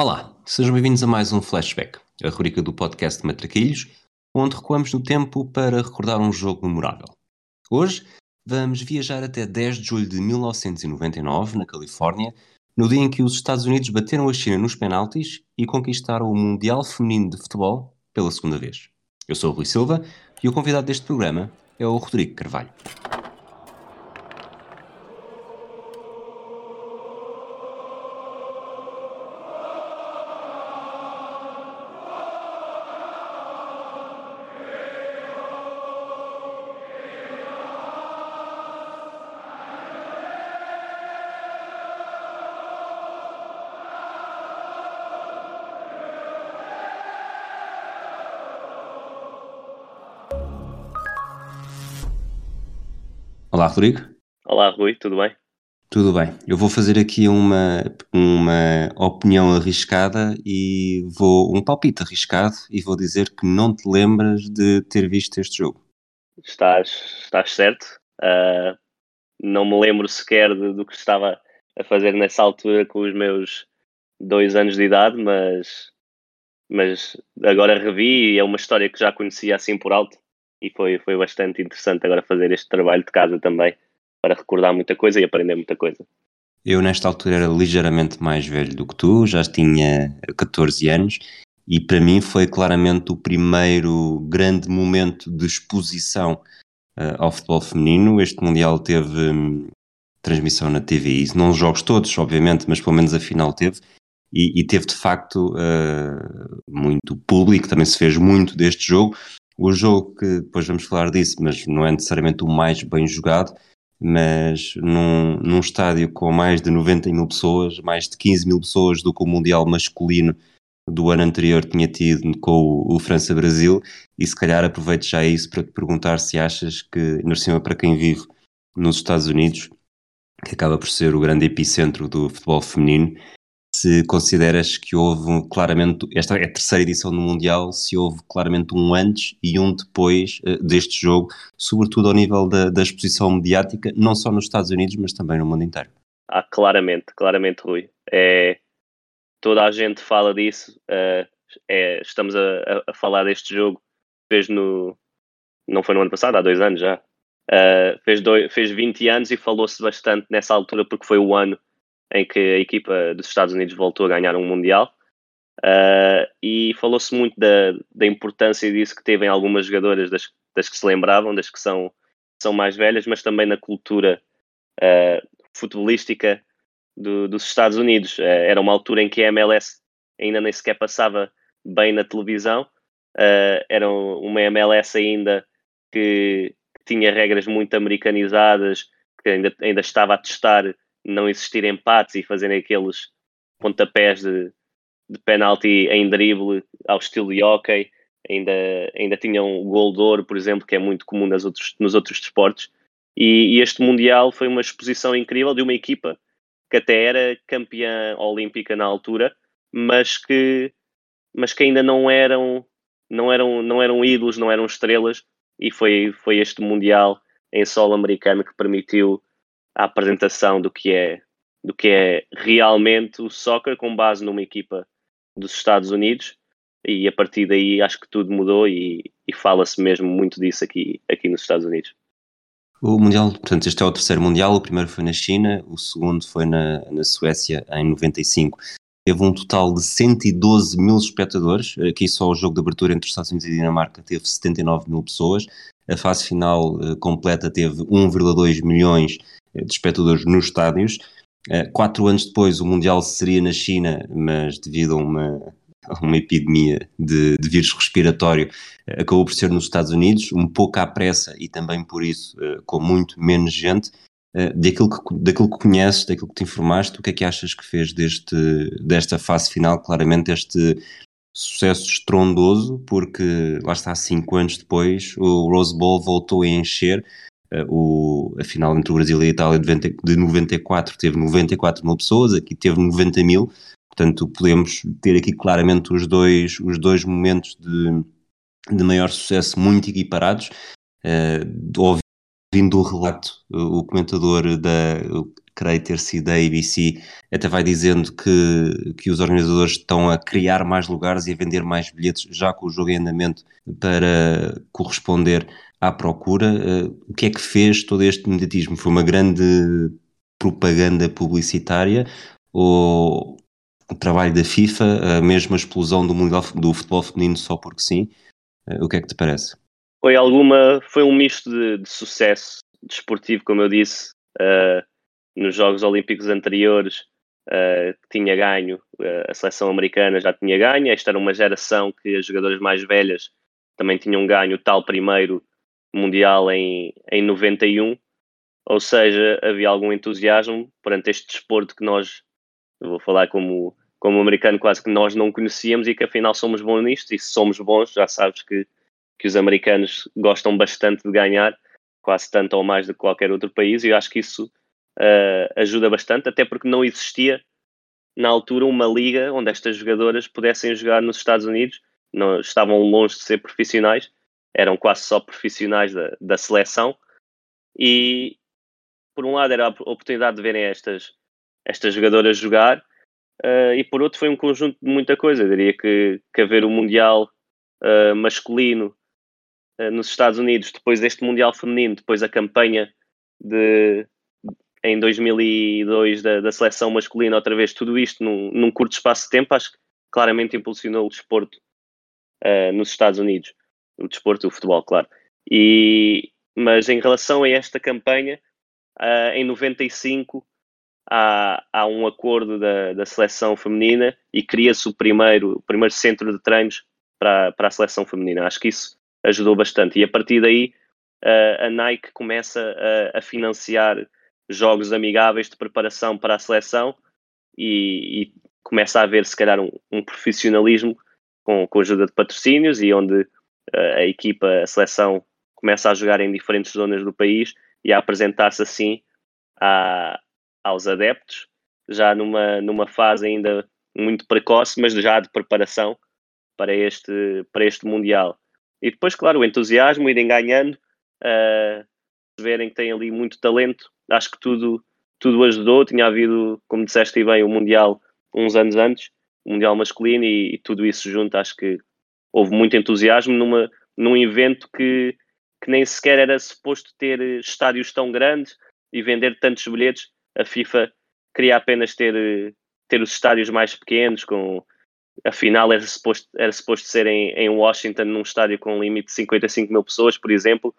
Olá, sejam bem-vindos a mais um Flashback, a rubrica do podcast Matraquilhos, onde recuamos no tempo para recordar um jogo memorável. Hoje vamos viajar até 10 de julho de 1999, na Califórnia, no dia em que os Estados Unidos bateram a China nos penaltis e conquistaram o Mundial Feminino de Futebol pela segunda vez. Eu sou o Rui Silva e o convidado deste programa é o Rodrigo Carvalho. Rodrigo. Olá, Rui, tudo bem? Tudo bem. Eu vou fazer aqui uma, uma opinião arriscada e vou um palpite arriscado e vou dizer que não te lembras de ter visto este jogo. Estás, estás certo. Uh, não me lembro sequer de, do que estava a fazer nessa altura com os meus dois anos de idade, mas, mas agora revi e é uma história que já conhecia assim por alto e foi, foi bastante interessante agora fazer este trabalho de casa também para recordar muita coisa e aprender muita coisa. Eu, nesta altura, era ligeiramente mais velho do que tu, já tinha 14 anos, e para mim foi claramente o primeiro grande momento de exposição uh, ao futebol feminino. Este Mundial teve um, transmissão na TV, não os jogos todos, obviamente, mas pelo menos a final teve, e, e teve de facto uh, muito público, também se fez muito deste jogo. O jogo que depois vamos falar disso, mas não é necessariamente o mais bem jogado, mas num, num estádio com mais de 90 mil pessoas, mais de 15 mil pessoas do que o Mundial masculino do ano anterior tinha tido com o, o França-Brasil, e se calhar aproveito já isso para te perguntar se achas que, na cima para quem vive nos Estados Unidos, que acaba por ser o grande epicentro do futebol feminino, se consideras que houve claramente, esta é a terceira edição do Mundial, se houve claramente um antes e um depois uh, deste jogo, sobretudo ao nível da, da, exposição mediática, não só nos Estados Unidos, mas também no mundo inteiro. Ah, claramente, claramente, Rui. É, toda a gente fala disso, uh, é, estamos a, a, falar deste jogo, fez no, não foi no ano passado, há dois anos já, uh, fez, dois, fez 20 anos e falou-se bastante nessa altura porque foi o ano em que a equipa dos Estados Unidos voltou a ganhar um Mundial. Uh, e falou-se muito da, da importância disso que teve em algumas jogadoras das, das que se lembravam, das que são, são mais velhas, mas também na cultura uh, futebolística do, dos Estados Unidos. Uh, era uma altura em que a MLS ainda nem sequer passava bem na televisão, era uma MLS ainda que, que, tinha regras muito americanizadas, que ainda, ainda estava a testar não existir empates e fazerem aqueles pontapés de, de penalti em drible ao estilo de hockey. Ainda, ainda tinham o gol de ouro, por exemplo, que é muito comum nas outros, nos outros desportos. E, e, este Mundial foi uma exposição incrível de uma equipa que até era campeã olímpica na altura, mas que, mas que ainda não eram, não, eram, não eram ídolos, não eram estrelas. E foi, foi este Mundial em solo americano que permitiu a apresentação do que é do que é realmente o soccer com base numa equipa dos Estados Unidos e a partir daí acho que tudo mudou e, e fala-se mesmo muito disso aqui, aqui nos Estados Unidos. O Mundial, portanto, este é o terceiro Mundial, o primeiro foi na China, o segundo foi na, na Suécia em 95. Teve um total de 112 mil espectadores, aqui só o jogo de abertura entre os Estados Unidos e Dinamarca teve 79 mil pessoas, a fase final uh, completa teve 1,2 milhões de espectadores nos estádios. Eh, quatro anos depois, o Mundial seria na China, mas devido a uma, uma epidemia de, de, vírus respiratório, eh, acabou por ser nos Estados Unidos, um pouco à pressa e também por isso eh, com muito menos gente. Daquilo que, daquilo que conheces, daquilo que te informaste, o que é que achas que fez deste, desta fase final? Claramente, este sucesso estrondoso, porque lá está, cinco anos depois, o Rose Bowl voltou a encher Uh, o, a final entre o Brasil e a Itália de, 20, de 94 teve 94 mil pessoas, aqui teve 90 mil, portanto podemos ter aqui claramente os dois, os dois momentos de, de maior sucesso muito equiparados. Uh, ouvindo o relato, o comentador da, creio ter sido a ABC, até vai dizendo que, que os organizadores estão a criar mais lugares e a vender mais bilhetes já com o jogo em andamento para corresponder à procura. Uh, o que é que fez todo este imediatismo? Foi uma grande propaganda publicitária ou o trabalho da FIFA, a mesma explosão do, mundial, do futebol feminino só porque sim? Uh, o que é que te parece? Foi alguma, foi um misto de, de sucesso desportivo, como eu disse, uh, nos Jogos Olímpicos anteriores, uh, tinha ganho, uh, a seleção americana já tinha ganho, esta era uma geração que as jogadoras mais velhas também tinham ganho o tal primeiro Mundial em, em 91, ou seja, havia algum entusiasmo perante este desporto que nós, vou falar como, como americano, quase que nós não conhecíamos e que afinal somos bons nisto, e se somos bons, já sabes que, que os americanos gostam bastante de ganhar, quase tanto ou mais do que qualquer outro país, e eu acho que isso uh, ajuda bastante, até porque não existia na altura uma liga onde estas jogadoras pudessem jogar nos Estados Unidos, não, estavam longe de ser profissionais, eram quase só profissionais da, da seleção, e por um lado era a oportunidade de verem estas, estas jogadoras jogar, uh, e por outro foi um conjunto de muita coisa, eu diria que, que haver o Mundial uh, masculino nos Estados Unidos, depois deste Mundial feminino, depois a campanha de, em 2002 da, da, seleção masculina, outra vez, tudo isto num, num, curto espaço de tempo, acho que claramente impulsionou o desporto uh, nos Estados Unidos. O desporto e o futebol, claro. E, mas em relação a esta campanha, uh, em 95 há, há um acordo da, da seleção feminina e cria-se o primeiro, o primeiro centro de treinos para, para a seleção feminina. Acho que isso ajudou bastante. E a partir daí, uh, a Nike começa a, a financiar jogos amigáveis de preparação para a seleção e, e começa a haver, se calhar, um, um profissionalismo com, com ajuda de patrocínios e onde uh, a equipa, a seleção, começa a jogar em diferentes zonas do país e a apresentar-se assim a, aos adeptos, já numa, numa fase ainda muito precoce, mas já de preparação para este, para este Mundial. E depois, claro, o entusiasmo, irem ganhando, uh, verem que têm ali muito talento acho que tudo, tudo ajudou. Tinha havido, como disseste bem, o Mundial uns anos antes, o Mundial masculino, e, e, tudo isso junto, acho que houve muito entusiasmo numa, num evento que, que nem sequer era suposto ter estádios tão grandes e vender tantos bilhetes. A FIFA queria apenas ter, ter os estádios mais pequenos, com a final era suposto, era suposto ser em, em Washington, num estádio com um limite de 55 mil pessoas, por exemplo,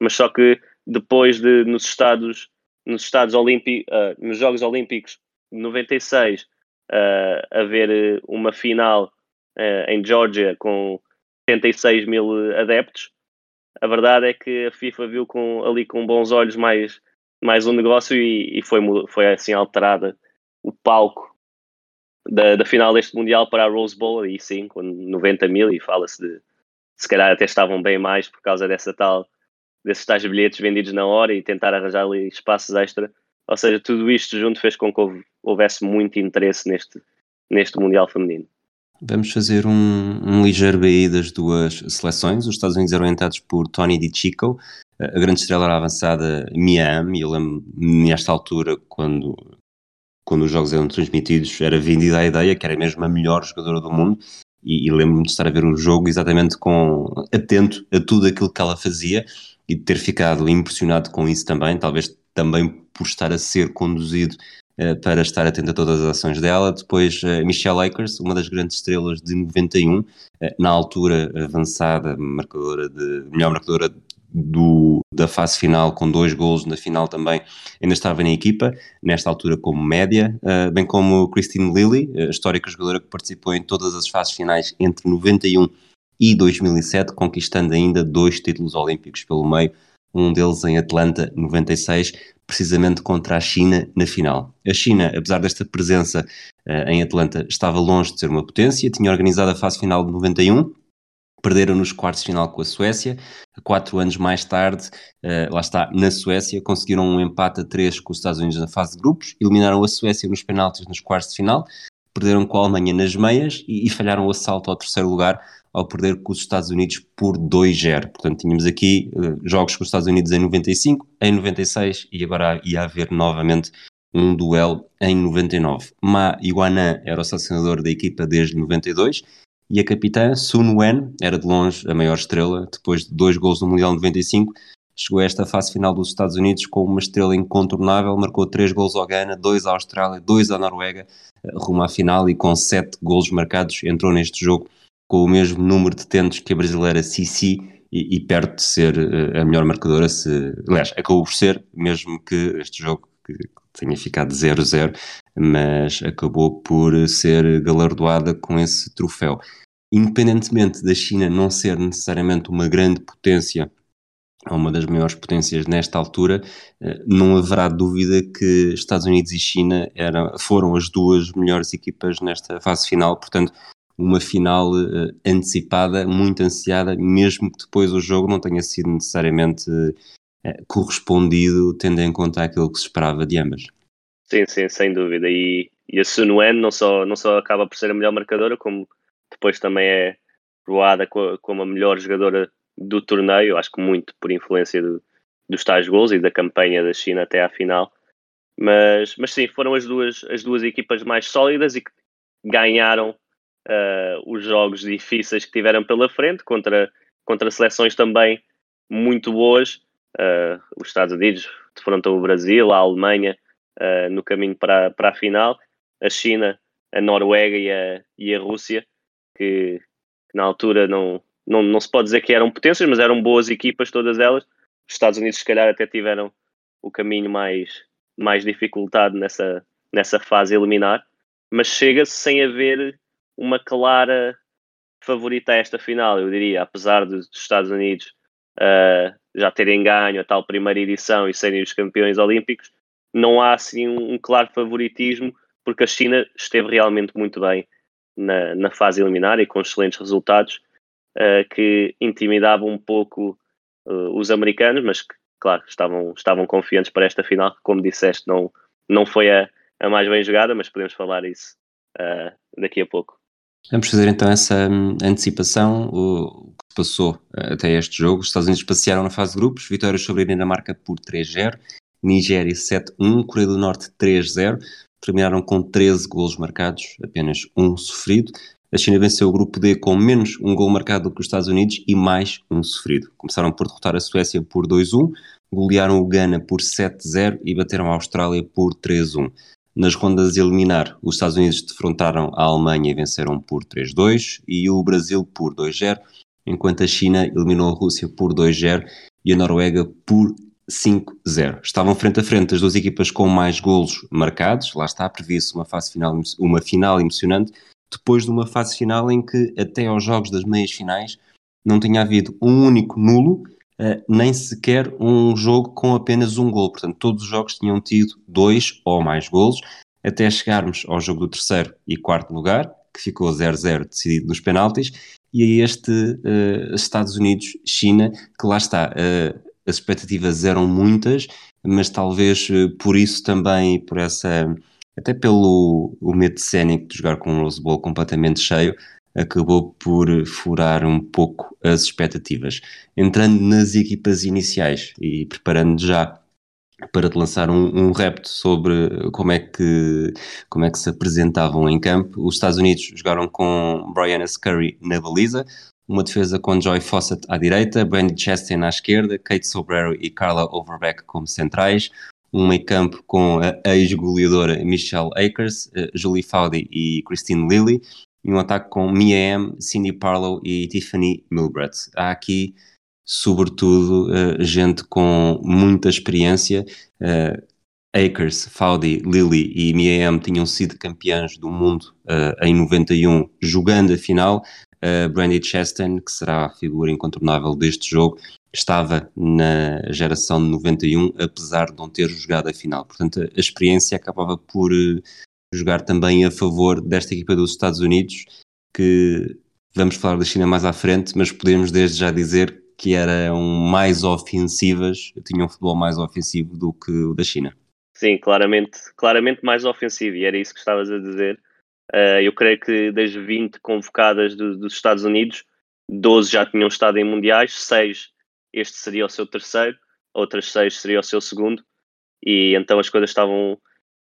mas só que depois de nos Estados nos Estados Olímpicos, uh, nos Jogos Olímpicos de 96, uh, haver uma final uh, em Georgia com 76 mil adeptos, a verdade é que a FIFA viu com, ali com bons olhos mais, mais um negócio e, e foi, foi assim alterada o palco da, da, final deste Mundial para a Rose Bowl, e sim, com 90 mil, e fala-se de se calhar até estavam bem mais por causa dessa tal desses tais bilhetes vendidos na hora e tentar arranjar ali espaços extra. Ou seja, tudo isto junto fez com que houvesse muito interesse neste, neste Mundial Feminino. Vamos fazer um, um ligeiro BI das duas seleções. Os Estados Unidos eram orientados por Tony Di Chico, a grande estrela era avançada Miami. Eu lembro nesta altura, quando, quando os jogos eram transmitidos, era vendida a ideia que era mesmo a melhor jogadora do mundo. E, e lembro-me de estar a ver o jogo exatamente com atento a tudo aquilo que ela fazia e ter ficado impressionado com isso também, talvez também por estar a ser conduzido uh, para estar atento a todas as ações dela. Depois, uh, Michelle Akers, uma das grandes estrelas de 91, uh, eh, na altura avançada, marcadora de, melhor marcadora do, da fase final, com dois golos na final também, ainda estava na equipa, nesta altura como média, bem como Christine Lilly, histórica jogadora que participou em todas as fases finais entre 91 e 2007, conquistando ainda dois títulos olímpicos pelo meio, um deles em Atlanta 96, precisamente contra a China na final. A China, apesar desta presença uh, em Atlanta, estava longe de ser uma potência, tinha organizado a fase final de 91, perderam nos quartos de final com a Suécia. Quatro anos mais tarde, uh, lá está, na Suécia, conseguiram um empate a três com os Estados Unidos na fase de grupos, eliminaram a Suécia nos penaltis nos quartos de final, perderam com a Alemanha nas meias e, e falharam o assalto ao terceiro lugar ao perder com os Estados Unidos por 2-0. Portanto, tínhamos aqui uh, jogos com os Estados Unidos em 95, em 96 e agora ia haver novamente um duelo em 99. Ma Iguanan era o selecionador da equipa desde 92 e a capitã Sun Wen era de longe a maior estrela, depois de dois gols no Mundial 95, chegou a esta fase final dos Estados Unidos com uma estrela incontornável, marcou três gols ao Ghana, dois à Austrália, dois à Noruega, rumo à final e com sete gols marcados entrou neste jogo com o mesmo número de tentos que a brasileira Cici e, e perto de ser uh, a melhor marcadora, se, aliás, acabou por ser, mesmo que este jogo que tenha ficado 0-0, mas acabou por ser galardoada com esse troféu. Independentemente da China não ser necessariamente uma grande potência, ou uma das maiores potências nesta altura, eh, não haverá dúvida que Estados Unidos e China eram, foram as duas melhores equipas nesta fase final, portanto, uma final uh, antecipada, muito ansiada, mesmo que depois o jogo não tenha sido necessariamente uh, correspondido, tendo em conta aquilo que se esperava de ambas. Sim, sim, sem dúvida. E, e a Sun Wen não só, não só acaba por ser a melhor marcadora, como depois também é proada como a melhor jogadora do torneio, acho que muito por influência do, dos tais gols e da campanha da China até à final. Mas, mas sim, foram as duas, as duas equipas mais sólidas e que ganharam uh, os jogos difíceis que tiveram pela frente contra, contra seleções também muito boas. Uh, os Estados Unidos defrontam o Brasil, a Alemanha uh, no caminho para, para a final, a China, a Noruega e a, e a Rússia, que, na altura não, não, não se pode dizer que eram potências, mas eram boas equipas todas elas. Os Estados Unidos, se calhar, até tiveram o caminho mais, mais dificultado nessa, nessa fase eliminar, mas chega-se sem haver uma clara favorita a esta final, eu diria, apesar dos Estados Unidos uh, já terem ganho a tal primeira edição e serem os campeões olímpicos, não há assim um, um claro favoritismo, porque a China esteve realmente muito bem na, na fase eliminar e com excelentes resultados uh, que intimidavam um pouco uh, os americanos, mas que, claro, estavam, estavam confiantes para esta final, que, como disseste, não, não foi a, a mais bem jogada, mas podemos falar isso daqui a pouco. Vamos fazer então essa hum, antecipação, o que se passou eh, até este jogo. Os Estados Unidos passearam na fase de grupos, vitórias sobre a Dinamarca por 3-0, Nigéria 7-1, Coreia do Norte 3-0, terminaram com 13 golos marcados, apenas um sofrido. A China venceu o grupo D com menos um gol marcado do que os Estados Unidos e mais um sofrido. Começaram por derrotar a Suécia por 2-1, golearam o Ghana por 7-0 e bateram a Austrália por 3-1. Nas rondas eliminar, os Estados Unidos defrontaram a Alemanha e venceram por 3-2 e o Brasil por 2-0, enquanto a China eliminou a Rússia por 2-0 e a Noruega por 5-0. Estavam frente a frente as duas equipas com mais golos marcados, lá está previsto uma, fase final, uma final emocionante, depois de uma fase final em que até aos jogos das meias finais não tinha havido um único nulo uh, nem sequer um jogo com apenas um gol. Portanto, todos os jogos tinham tido dois ou mais golos, até chegarmos ao jogo do terceiro e quarto lugar, que ficou 0-0 decidido nos penaltis, e a este uh, Estados Unidos-China, que lá está, uh, as expectativas eram muitas, mas talvez por isso também, por essa, até pelo o medo cénico de jogar com o Rose Bowl completamente cheio, acabou por furar um pouco as expectativas. Entrando nas equipas iniciais e preparando já para te lançar um, um repto sobre como é, que, como é que se apresentavam em campo, os Estados Unidos jogaram com Brianna Scurry na baliza, uma defesa com Joy Fawcett à direita, Brandy Chastain à esquerda, Kate Sobrero e Carla Overbeck como centrais, um meio campo com a ex-goleadora Michelle Akers, eh, Julie Foudy e Christine Lilly, e um ataque com Mia M, Cindy Parlow e Tiffany Milbrett. Há aqui, sobretudo, uh, gente com muita experiência. Uh, Akers, Faudy, Lilly e Mia M tinham sido campeãs do mundo uh, em 91, jogando a final. Brandy Chastain, que será a figura incontornável deste jogo, estava na geração de 91, apesar de não ter jogado a final. Portanto, a experiência acabava por jogar também a favor desta equipa dos Estados Unidos, que vamos falar da China mais à frente, mas podemos desde já dizer que eram mais ofensivas, tinham um futebol mais ofensivo do que o da China. Sim, claramente, claramente mais ofensivo, e era isso que estavas a dizer. Uh, eu creio que das 20 convocadas do, dos Estados Unidos, 12 já tinham estado em mundiais, 6 este seria o seu terceiro, outras 6 seria o seu segundo, e então as coisas estavam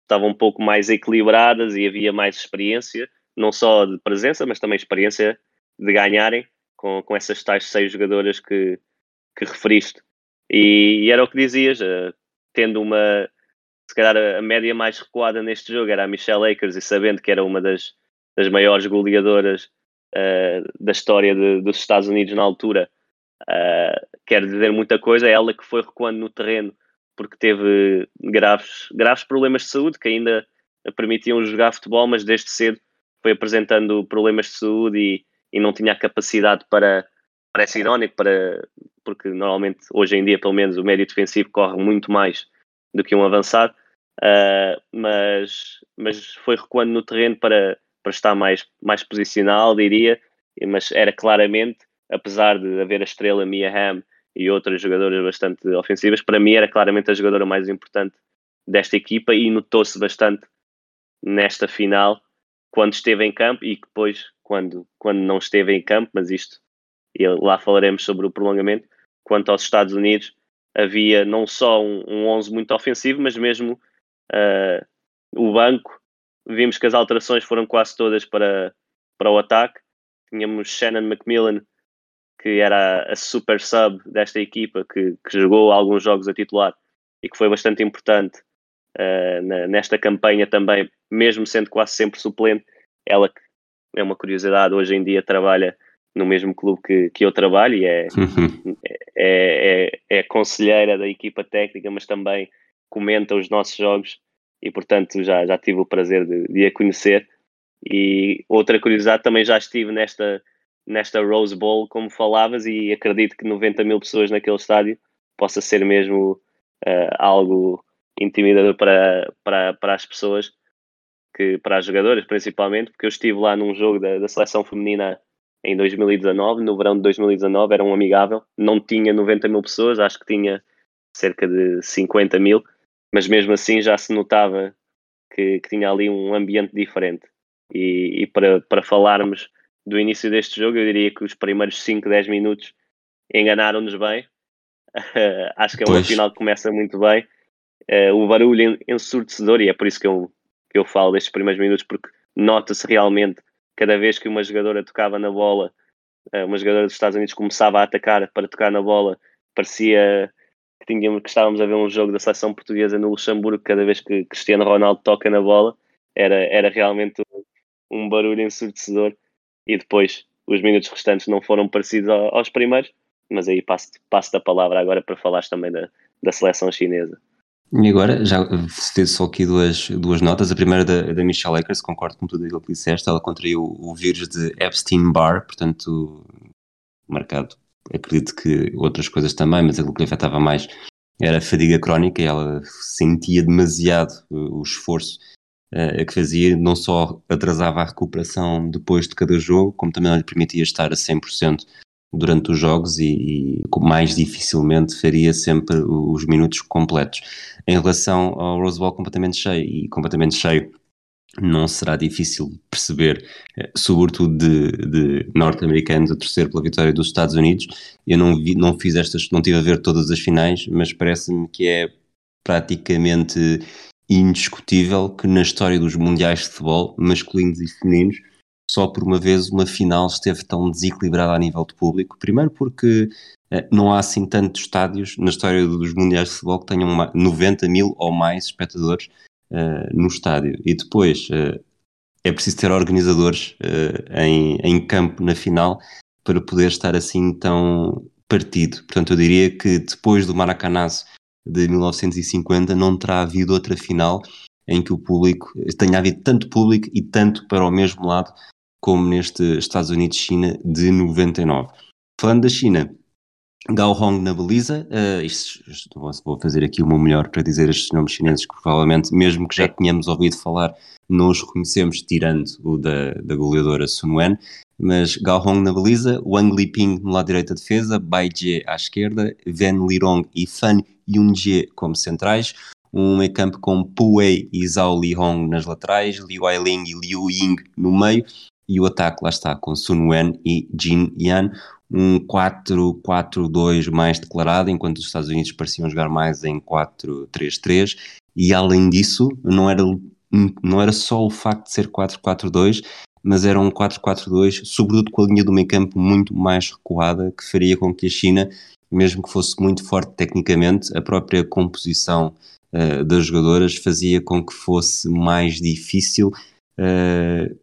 estavam um pouco mais equilibradas e havia mais experiência, não só de presença, mas também experiência de ganharem com, com essas tais seis jogadoras que, que referiste. E, e era o que dizias, uh, tendo uma, se calhar a, média mais recuada neste jogo era a Michelle Akers e sabendo que era uma das, das maiores goleadoras uh, da história de, dos Estados Unidos na altura, uh, quer dizer muita coisa, é ela que foi recuando no terreno porque teve graves, graves problemas de saúde que ainda permitiam jogar futebol, mas desde cedo foi apresentando problemas de saúde e, e não tinha a capacidade para, parece irónico, para, porque normalmente hoje em dia, pelo menos, o médio defensivo corre muito mais do que um avançado, uh, mas, mas foi recuando no terreno para, para estar mais, mais posicional, diria, mas era claramente, apesar de haver a estrela Mia Hamm e outras jogadoras bastante ofensivas, para mim era claramente a jogadora mais importante desta equipa e notou-se bastante nesta final quando esteve em campo e depois quando, quando não esteve em campo, mas isto lá falaremos sobre o prolongamento. Quanto aos Estados Unidos, havia não só um, um 11 muito ofensivo, mas mesmo uh, o banco. Vimos que as alterações foram quase todas para, para o ataque. Tínhamos Shannon Macmillan, que era a super sub desta equipa, que, que jogou alguns jogos a titular e que foi bastante importante uh, na, nesta campanha também, mesmo sendo quase sempre suplente. Ela, que é uma curiosidade, hoje em dia trabalha no mesmo clube que, que eu trabalho e é, uhum. é, é, é, conselheira da equipa técnica, mas também comenta os nossos jogos e, portanto, já, já tive o prazer de, de a conhecer. E outra curiosidade, também já estive nesta, nesta Rose Bowl, como falavas, e acredito que 90 mil pessoas naquele estádio possa ser mesmo uh, algo intimidador para, para, para as pessoas, que, para as jogadoras principalmente, porque eu estive lá num jogo da, da seleção feminina em 2019, no verão de 2019, era um amigável, não tinha 90 mil pessoas, acho que tinha cerca de 50 mil, mas mesmo assim já se notava que, que tinha ali um ambiente diferente. E, e, para, para falarmos do início deste jogo, eu diria que os primeiros 5, 10 minutos enganaram-nos bem. acho que é uma final que começa muito bem. Uh, o barulho ensurdecedor, e é por isso que eu, que eu falo destes primeiros minutos, porque nota-se realmente cada vez que uma jogadora tocava na bola, eh, uma jogadora dos Estados Unidos começava a atacar para tocar na bola, parecia que, tínhamos, que estávamos a ver um jogo da seleção portuguesa no Luxemburgo, cada vez que Cristiano Ronaldo toca na bola, era, era realmente um barulho ensurdecedor. E depois os minutos restantes não foram parecidos aos primeiros, mas aí passo-te passo a palavra agora para falares também da, da seleção chinesa. E agora, já fez só aqui duas, duas notas. A primeira da, da Michelle Akers, concordo com tudo aquilo que disseste. Ela contraiu o vírus de Epstein-Barr, portanto, marcado. Acredito que outras coisas também, mas aquilo que lhe afetava mais era a fadiga crónica e ela sentia demasiado o esforço uh, que fazia. Não só atrasava a recuperação depois de cada jogo, como também não lhe permitia estar a 100% durante os jogos e, e, mais dificilmente faria sempre os minutos completos. Em relação ao Rose Bowl completamente cheio e completamente cheio, não será difícil perceber, eh, sobretudo de, de norte-americanos, a torcer pela vitória dos Estados Unidos. Eu não, vi, não fiz estas, não tive a ver todas as finais, mas parece-me que é praticamente indiscutível que na história dos mundiais de futebol, masculinos e femininos, só por uma vez uma final esteve tão desequilibrada a nível de público. Primeiro porque eh, não há assim tantos estádios na história dos Mundiais de Futebol que tenham 90 mil ou mais espectadores uh, no estádio. E depois uh, é preciso ter organizadores uh, em, em campo na final para poder estar assim tão partido. Portanto, eu diria que depois do Maracanazo de 1950 não terá havido outra final em que o público tenha havido tanto público e tanto para o mesmo lado como neste Estados Unidos-China de 99. Falando da China, Gao Hong na baliza, uh, isto, vou fazer aqui o meu melhor para dizer estes nomes chineses que provavelmente, mesmo que já tenhamos ouvido falar, não os reconhecemos, tirando o da, da goleadora Sun Wen, mas Gao Hong na baliza, Wang Liping no lado direito da defesa, Bai Jie à esquerda, Wen Lirong e Fan Yunjie como centrais, um meio campo com Pu Wei e Zhao Lihong nas laterais, Liu Ailing e Liu Ying no meio, e o ataque lá está com Sun Wen e Jin Yan, um 4-4-2 mais declarado, enquanto os Estados Unidos pareciam jogar mais em 4-3-3, e além disso, não era, não era só o facto de ser 4-4-2, mas era um 4-4-2, sobretudo com a linha do meio campo muito mais recuada, que faria com que a China, mesmo que fosse muito forte tecnicamente, a própria composição uh, das jogadoras fazia com que fosse mais difícil uh,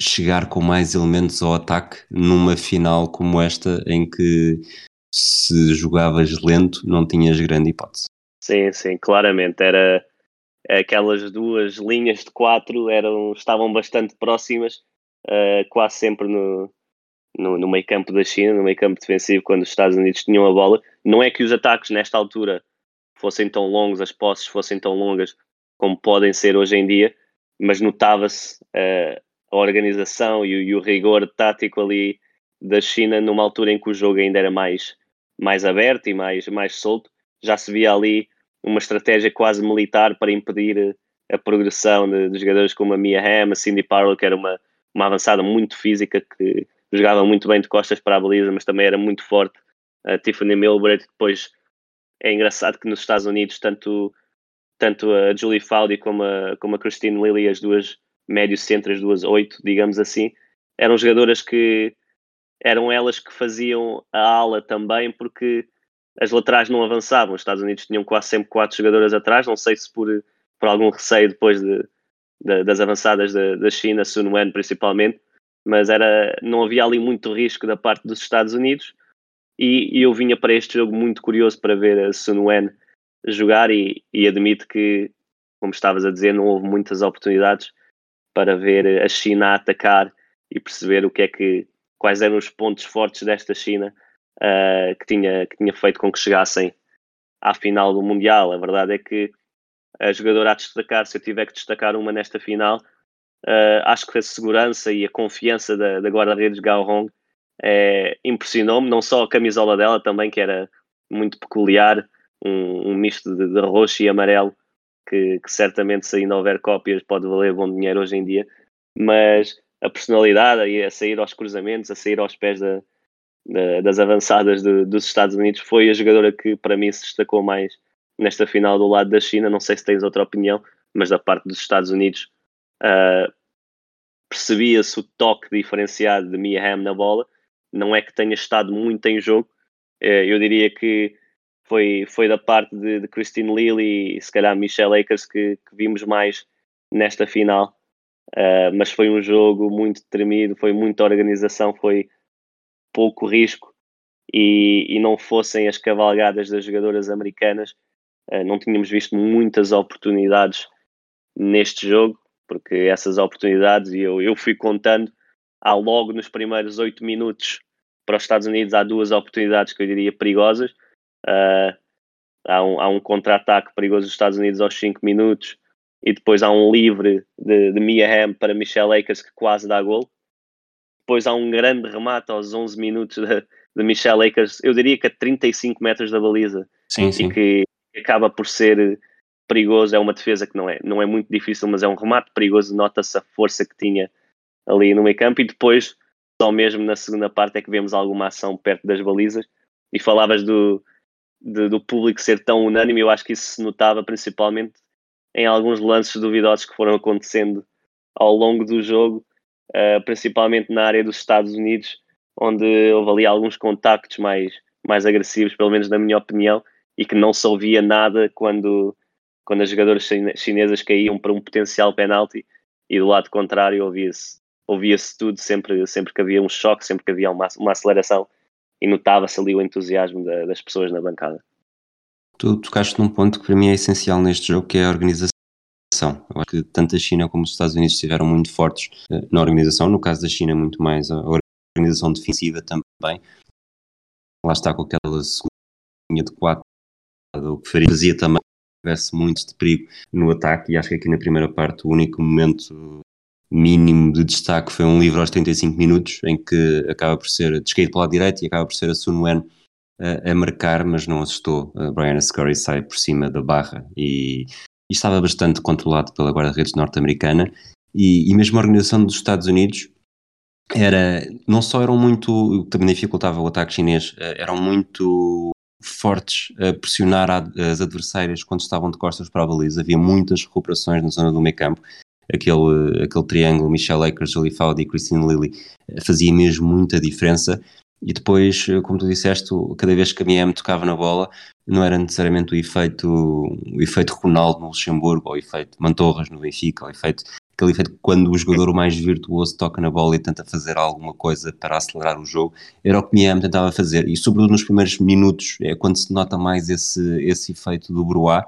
chegar com mais elementos ao ataque numa final como esta, em que se jogavas lento não tinhas grande hipótese. Sim, sim, claramente. Era aquelas duas linhas de quatro eram, estavam bastante próximas, uh, quase sempre no, no, no meio campo da China, no meio campo defensivo, quando os Estados Unidos tinham a bola. Não é que os ataques nesta altura fossem tão longos, as posses fossem tão longas como podem ser hoje em dia, mas notava-se uh, a organização e o, e o, rigor tático ali da China numa altura em que o jogo ainda era mais, mais aberto e mais, mais solto. Já se via ali uma estratégia quase militar para impedir a progressão de, de jogadores como a Mia Hamm, a Cindy Parlow, que era uma, uma avançada muito física, que jogava muito bem de costas para a baliza, mas também era muito forte. A Tiffany Milbury, depois é engraçado que nos Estados Unidos, tanto, tanto a Julie Fowdy como a, como a Christine Lilly, as duas médio centro, as duas oito, digamos assim, eram jogadoras que eram elas que faziam a ala também, porque as laterais não avançavam. Os Estados Unidos tinham quase sempre quatro jogadoras atrás, não sei se por, por algum receio depois de, de, das avançadas da, da China, Sun Wen principalmente, mas era, não havia ali muito risco da parte dos Estados Unidos. E, e eu vinha para este jogo muito curioso para ver a Sun Wen jogar e, e admito que, como estavas a dizer, não houve muitas oportunidades para ver a China atacar e perceber o que é que quais eram os pontos fortes desta China uh, que, tinha, que tinha feito com que chegassem à final do Mundial. A verdade é que a jogadora a destacar, se eu tiver que destacar uma nesta final, uh, acho que a segurança e a confiança da, da guarda-redes Gao Hong é, impressionou-me, não só a camisola dela também, que era muito peculiar, um, um misto de, de, roxo e amarelo, que, que, certamente se ainda houver cópias pode valer bom dinheiro hoje em dia, mas a personalidade a sair aos cruzamentos, a sair aos pés da, das avançadas de, dos Estados Unidos foi a jogadora que para mim se destacou mais nesta final do lado da China, não sei se tens outra opinião, mas da parte dos Estados Unidos uh, percebia-se o toque diferenciado de Mia Hamm na bola, não é que tenha estado muito em jogo, uh, eu diria que foi, foi da parte de, de Christine Lilly e se calhar Michelle Akers que, que vimos mais nesta final. Uh, mas foi um jogo muito tremido, foi muita organização, foi pouco risco e, e não fossem as cavalgadas das jogadoras americanas, uh, não tínhamos visto muitas oportunidades neste jogo, porque essas oportunidades, e eu, eu fui contando, há logo nos primeiros oito minutos para os Estados Unidos há duas oportunidades que eu diria perigosas. Uh, há um, há um contra-ataque perigoso dos Estados Unidos aos 5 minutos e depois há um livre de, de Mia Hamm para Michelle Akers que quase dá gol. Depois há um grande remate aos 11 minutos de, de Michelle Akers, eu diria que a 35 metros da baliza sim, sim. e que acaba por ser perigoso. É uma defesa que não é, não é muito difícil, mas é um remate perigoso. Nota-se a força que tinha ali no meio campo e depois, só mesmo na segunda parte, é que vemos alguma ação perto das balizas. E falavas do, de, do público ser tão unânime, eu acho que isso se notava principalmente em alguns lances duvidosos que foram acontecendo ao longo do jogo, uh, principalmente na área dos Estados Unidos, onde houve ali alguns contactos mais, mais agressivos, pelo menos na minha opinião, e que não se ouvia nada quando, quando as jogadoras chinesas caíam para um potencial penalti e do lado contrário ouvia-se ouvia-se tudo sempre, sempre que havia um choque, sempre que havia uma, uma aceleração e notava-se ali o entusiasmo da, das pessoas na bancada. Tu tocaste num ponto que para mim é essencial neste jogo, que é a organização. Eu acho que tanto a China como os Estados Unidos estiveram muito fortes eh, na organização, no caso da China muito mais a organização defensiva também. Lá está com aquela segunda de quatro, o que fazia também que tivesse muito de perigo no ataque e acho que aqui na primeira parte o único momento mínimo de destaque foi um livro aos 35 minutos, em que acaba por ser descaído para o lado direito e acaba por ser a Sun Wen a, a marcar, mas não assustou. A Brianna Scurry sai por cima da barra e, e estava bastante controlado pela guarda-redes norte-americana e, e mesmo a organização dos Estados Unidos era, não só eram muito, também dificultava o ataque chinês, eh, eram muito fortes a pressionar as adversárias quando estavam de costas para a baliza. Havia muitas recuperações na zona do meio campo. Aquele, aquele triângulo Michelle Akers, Jolie Fowdy e Christine Lilly fazia mesmo muita diferença. E depois, como tu disseste, cada vez que a Miami tocava na bola, não era necessariamente o efeito, o efeito Ronaldo no Luxemburgo, ou o efeito Mantorras no Benfica, ou o efeito aquele efeito quando o jogador mais virtuoso toca na bola e tenta fazer alguma coisa para acelerar o jogo, era o que Miami tentava fazer, e sobretudo nos primeiros minutos é quando se nota mais esse, esse efeito do Bruá,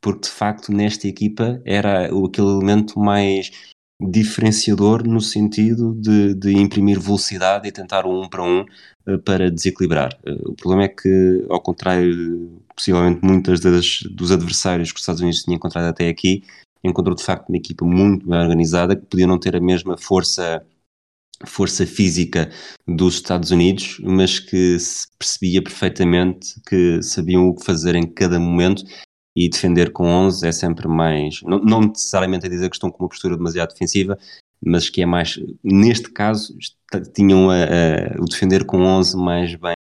porque de facto nesta equipa era aquele elemento mais diferenciador no sentido de, de imprimir velocidade e tentar um, para um uh, para desequilibrar. Uh, o problema é que, ao contrário, possivelmente muitas das, dos adversários que os Estados Unidos tinham encontrado até aqui, encontrou de facto uma equipa muito bem organizada que podia não ter a mesma força força física dos Estados Unidos, mas que se percebia perfeitamente que sabiam o que fazer em cada momento e defender com 11 é sempre mais, não, não necessariamente a dizer que estão com uma postura demasiado defensiva, mas que é mais, neste caso, tinham a, a, o defender com 11 mais bem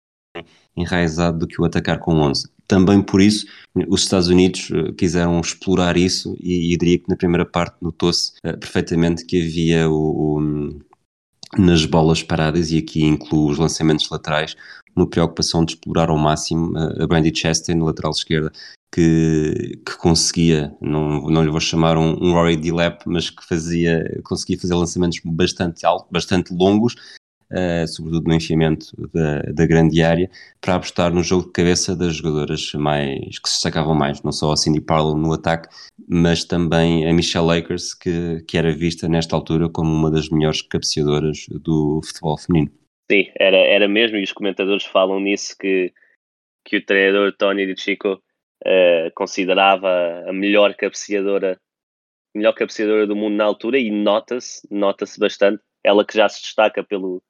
enraizado do que o atacar com 11. Também por isso, os Estados Unidos eh, quiseram explorar isso e, e diria que na primeira parte notou-se uh, perfeitamente que havia o, o, nas bolas paradas, e aqui incluo os lançamentos laterais, uma preocupação de explorar ao máximo uh, a Brandy Chastain, lateral esquerda, que, que, conseguia, não, não lhe vou chamar um, um Rory Dilep, mas que fazia, conseguia fazer lançamentos bastante altos, bastante longos, uh, sobretudo no enchimento da, da, grande área, para apostar no jogo de cabeça das jogadoras mais que se destacavam mais, não só a Cindy Parlow no ataque, mas também a Michelle Lakers, que, que era vista nesta altura como uma das melhores cabeceadoras do futebol feminino. Sim, era, era mesmo, e os comentadores falam nisso que, que o treinador Tony Di Chico uh, considerava a melhor cabeceadora, melhor cabeceadora do mundo na altura e nota-se, nota-se bastante. Ela que já se destaca pelo,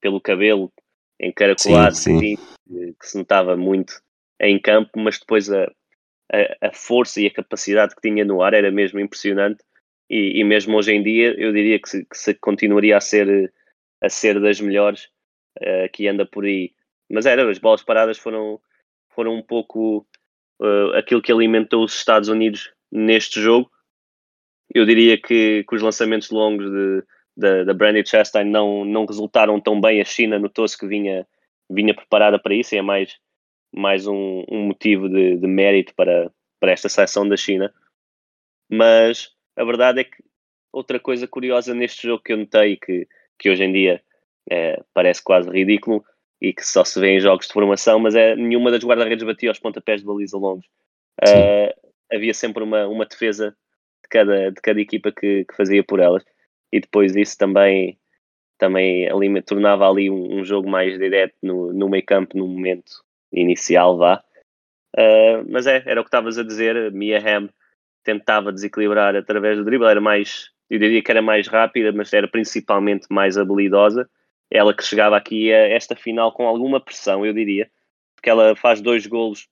pelo cabelo encaracolado, sim, sim. Que, que, se notava muito em campo, mas depois a, a, a, força e a capacidade que tinha no ar era mesmo impressionante. E, e mesmo hoje em dia, eu diria que se, que se continuaria a ser, a ser das melhores uh, que anda por aí. Mas era, as bolas paradas foram, foram um pouco uh, aquilo que alimentou os Estados Unidos neste jogo. Eu diria que, que os lançamentos longos de, da, da Brandy Chastain não, não resultaram tão bem. A China notou-se que vinha, vinha preparada para isso e é mais, mais um, um motivo de, de mérito para, para esta seleção da China. Mas a verdade é que outra coisa curiosa neste jogo que eu notei que, que hoje em dia é, parece quase ridículo e que só se vê em jogos de formação, mas é nenhuma das guarda-redes batia aos pontapés de baliza longos. Uh, havia sempre uma, uma defesa de cada, de cada equipa que, que fazia por elas. E depois isso também também ali, tornava ali um, um, jogo mais direto no, no meio campo no momento inicial vá. Uh, mas é, era o que estavas a dizer. Mia Hamm tentava desequilibrar através do drible, era mais eu diria que era mais rápida, mas era principalmente mais habilidosa ela que chegava aqui a esta final com alguma pressão, eu diria, porque ela faz dois golos,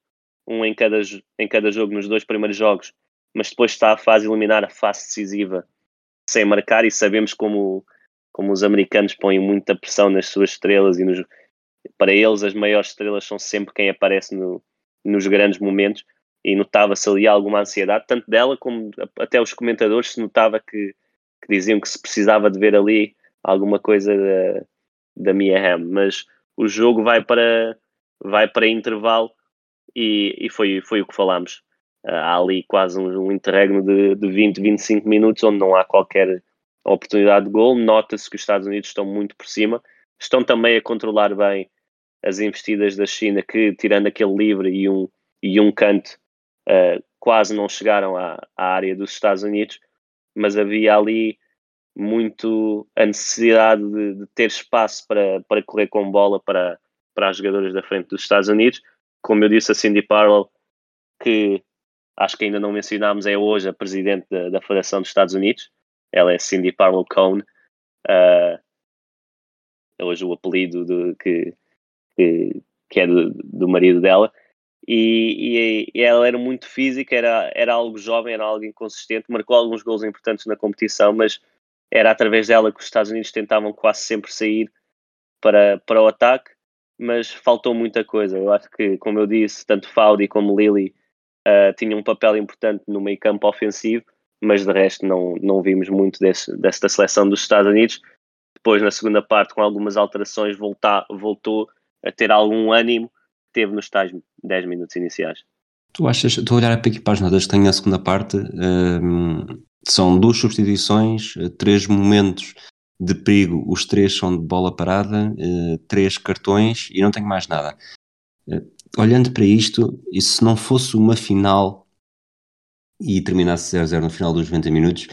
um em cada, em cada jogo nos dois primeiros jogos, mas depois está a fase eliminar a fase decisiva sem marcar e sabemos como, como os americanos põem muita pressão nas suas estrelas e nos, para eles as maiores estrelas são sempre quem aparece no, nos grandes momentos e notava-se ali alguma ansiedade, tanto dela como até os comentadores se notava que, que diziam que se precisava de ver ali alguma coisa da, da Mia Hamm, mas o jogo vai para, vai para intervalo e, e foi, foi o que falámos. Uh, há ali quase um, um interregno de, de 20, 25 minutos onde não há qualquer oportunidade de gol. Nota-se que os Estados Unidos estão muito por cima, estão também a controlar bem as investidas da China, que tirando aquele livre e um, e um canto, uh, quase não chegaram à, à área dos Estados Unidos, mas havia ali muito a necessidade de, de, ter espaço para, para correr com bola para, para as jogadoras da frente dos Estados Unidos. Como eu disse, a Cindy Parlow, que acho que ainda não mencionámos, é hoje a presidente da, da Federação dos Estados Unidos. Ela é Cindy Parlow Cone. Uh, é hoje o apelido que, que, que, é do, do marido dela. E, e, e, ela era muito física, era, era algo jovem, era algo inconsistente, marcou alguns gols importantes na competição, mas era através dela que os Estados Unidos tentavam quase sempre sair para, para o ataque mas faltou muita coisa. Eu acho que, como eu disse, tanto Faudi como Lili uh, tinham um papel importante no meio campo ofensivo, mas de resto não, não vimos muito desse, desta seleção dos Estados Unidos. Depois, na segunda parte, com algumas alterações, voltar, voltou a ter algum ânimo que teve nos tais 10 minutos iniciais. Tu achas, estou a olhar aqui para as notas que tenho na segunda parte, um, são duas substituições, três momentos de perigo, os três são de bola parada, uh, três cartões e não tenho mais nada. Uh, olhando para isto, e se não fosse uma final e terminasse 0-0 no final dos 90 minutos,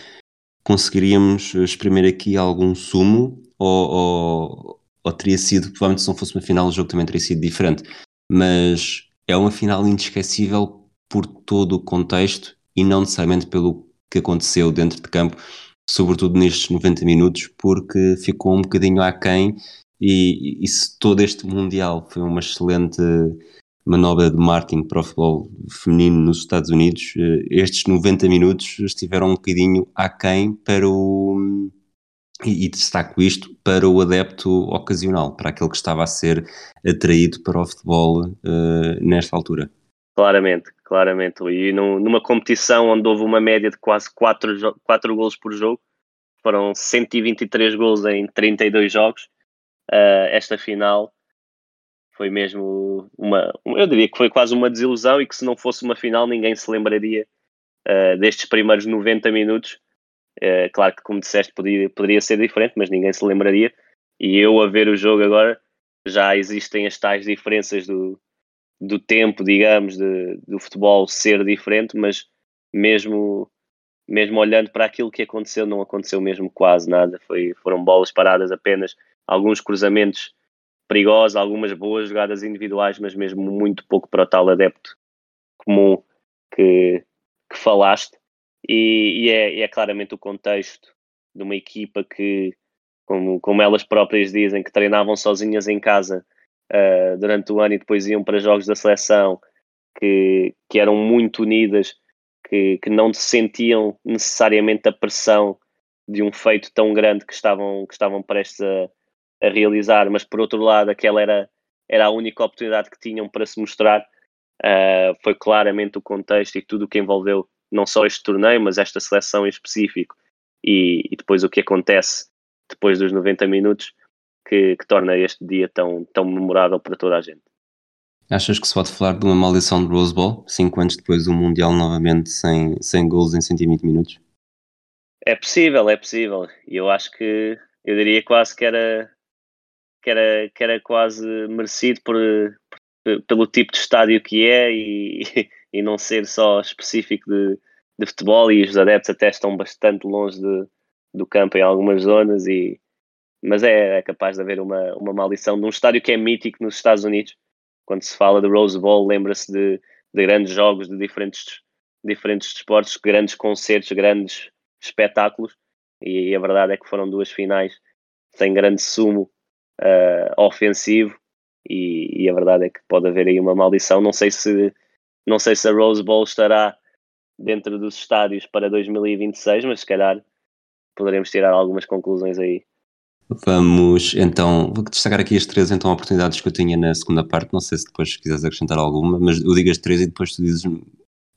conseguiríamos exprimir aqui algum sumo ou, ou, ou, teria sido, provavelmente se não fosse uma final o jogo também teria sido diferente, mas é uma final inesquecível por todo o contexto e não necessariamente pelo que aconteceu dentro de campo, sobretudo nestes 90 minutos, porque ficou um bocadinho aquém e, e se todo este Mundial foi uma excelente manobra de marketing para o futebol feminino nos Estados Unidos, eh, estes 90 minutos estiveram um bocadinho aquém para o. E, destaco isto para o adepto ocasional, para aquele que estava a ser atraído para o futebol uh, nesta altura. Claramente, claramente. E numa competição onde houve uma média de quase 4, 4 golos por jogo, foram 123 golos em 32 jogos, uh, esta final foi mesmo uma, eu diria que foi quase uma desilusão e que se não fosse uma final ninguém se lembraria uh, destes primeiros 90 minutos. Uh, claro que, como disseste, poderia, poderia ser diferente, mas ninguém se lembraria. E eu a ver o jogo agora, já existem as tais diferenças do, do tempo, digamos, de, do futebol ser diferente, mas mesmo, mesmo olhando para aquilo que aconteceu, não aconteceu mesmo quase nada. Foi, foram bolas paradas apenas, alguns cruzamentos perigosa, algumas boas jogadas individuais, mas mesmo muito pouco para o tal adepto comum que, que falaste. E, e, é, é, claramente o contexto de uma equipa que, como, como elas próprias dizem, que treinavam sozinhas em casa uh, durante o ano e depois iam para jogos da seleção, que, que eram muito unidas, que, que não sentiam necessariamente a pressão de um feito tão grande que estavam, que estavam prestes a, a realizar, mas por outro lado, aquela era, era a única oportunidade que tinham para se mostrar. Uh, foi claramente o contexto e tudo o que envolveu não só este torneio, mas esta seleção em específico e, e depois o que acontece depois dos 90 minutos que, que, torna este dia tão, tão memorável para toda a gente. Achas que se pode falar de uma maldição de Rose Bowl, cinco anos depois do Mundial novamente sem, sem gols em 120 minutos? É possível, é possível. E eu acho que, eu diria quase que era, que era, que era quase merecido por, por, pelo tipo de estádio que é e, e não ser só específico de, de futebol e os adeptos até estão bastante longe de, do campo em algumas zonas e mas é, é, capaz de haver uma, uma maldição de um estádio que é mítico nos Estados Unidos quando se fala de Rose Bowl lembra-se de, de grandes jogos de diferentes diferentes desportos, grandes concertos, grandes espetáculos e, a verdade é que foram duas finais sem grande sumo uh, ofensivo e, e, a verdade é que pode haver aí uma maldição. Não sei se não sei se a Rose Bowl estará dentro dos estádios para 2026, mas se calhar poderemos tirar algumas conclusões aí. Vamos então, vou destacar aqui as três então oportunidades que eu tinha na segunda parte, não sei se depois quiseres acrescentar alguma, mas eu digo as três e depois tu dizes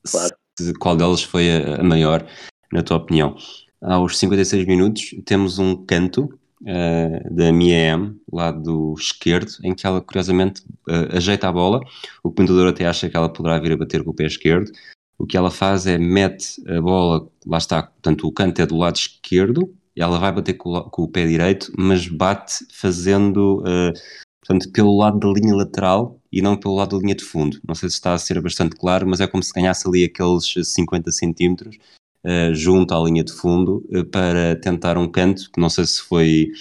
claro. qual delas foi a, a maior, na tua opinião. Aos 56 minutos temos um canto uh, da Miem, lado esquerdo, em que ela curiosamente uh, ajeita a bola. O comentador até acha que ela poderá vir a bater com o pé esquerdo. O que ela faz é mete a bola, lá está, portanto o canto é do lado esquerdo, ela vai bater com, com o pé direito, mas bate fazendo, uh, portanto, pelo lado da linha lateral e não pelo lado da linha de fundo. Não sei se está a ser bastante claro, mas é como se ganhasse ali aqueles 50 centímetros uh, junto à linha de fundo uh, para tentar um canto, que não sei se foi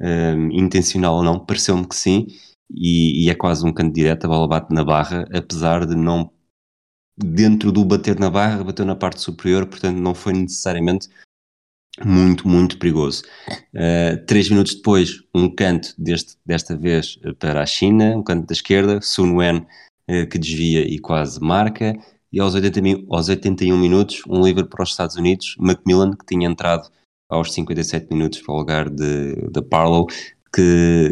uh, intencional ou não, pareceu-me que sim, e, e, é quase um canto direto, a bola bate na barra, apesar de não, dentro do bater na barra, bateu na parte superior, portanto não foi necessariamente muito, muito perigoso. Uh, três minutos depois, um canto, deste, desta vez para a China, um canto da esquerda, Sun Wen que desvia e quase marca e aos, 80, aos 81 minutos um livre para os Estados Unidos, Macmillan, que tinha entrado aos 57 minutos para o lugar de, de Parlow, que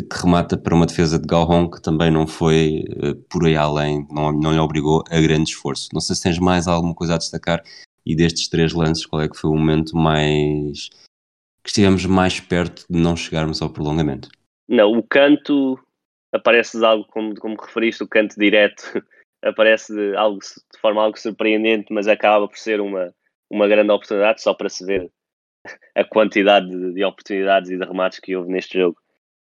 que, remata para uma defesa de Galron que também não foi uh, por aí além, não, não lhe obrigou a grande esforço. Não sei se tens mais alguma coisa a destacar e destes três lances, qual é que foi o momento mais que estivemos mais perto de não chegarmos ao prolongamento? Não, o canto aparece algo como, como referiste, o canto direto aparece de, algo, de forma algo surpreendente, mas acaba por ser uma, uma grande oportunidade só para se ver a quantidade de, de oportunidades e de remates que houve neste jogo.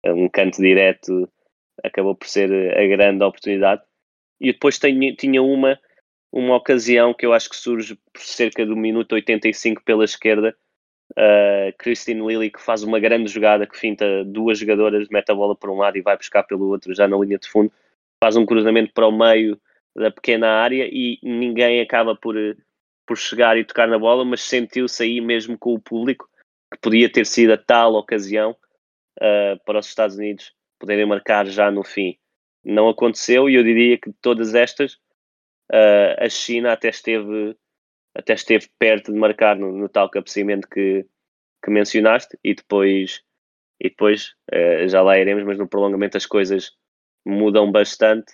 Um canto direto acabou por ser a grande oportunidade. E depois tinha, tinha uma, uma ocasião que eu acho que surge por cerca do minuto 85 pela esquerda. Uh, Christine Lilly que faz uma grande jogada que finta duas jogadoras, mete a bola por um lado e vai buscar pelo outro já na linha de fundo. Faz um cruzamento para o meio da pequena área e ninguém acaba por, por chegar e tocar na bola, mas sentiu-se aí mesmo com o público que podia ter sido a tal ocasião uh, para os Estados Unidos poderem marcar já no fim. Não aconteceu e eu diria que de todas estas, uh, a China até esteve, até esteve perto de marcar no, no tal cabeceamento que, que mencionaste e depois, e depois uh, já lá iremos, mas no prolongamento as coisas mudam bastante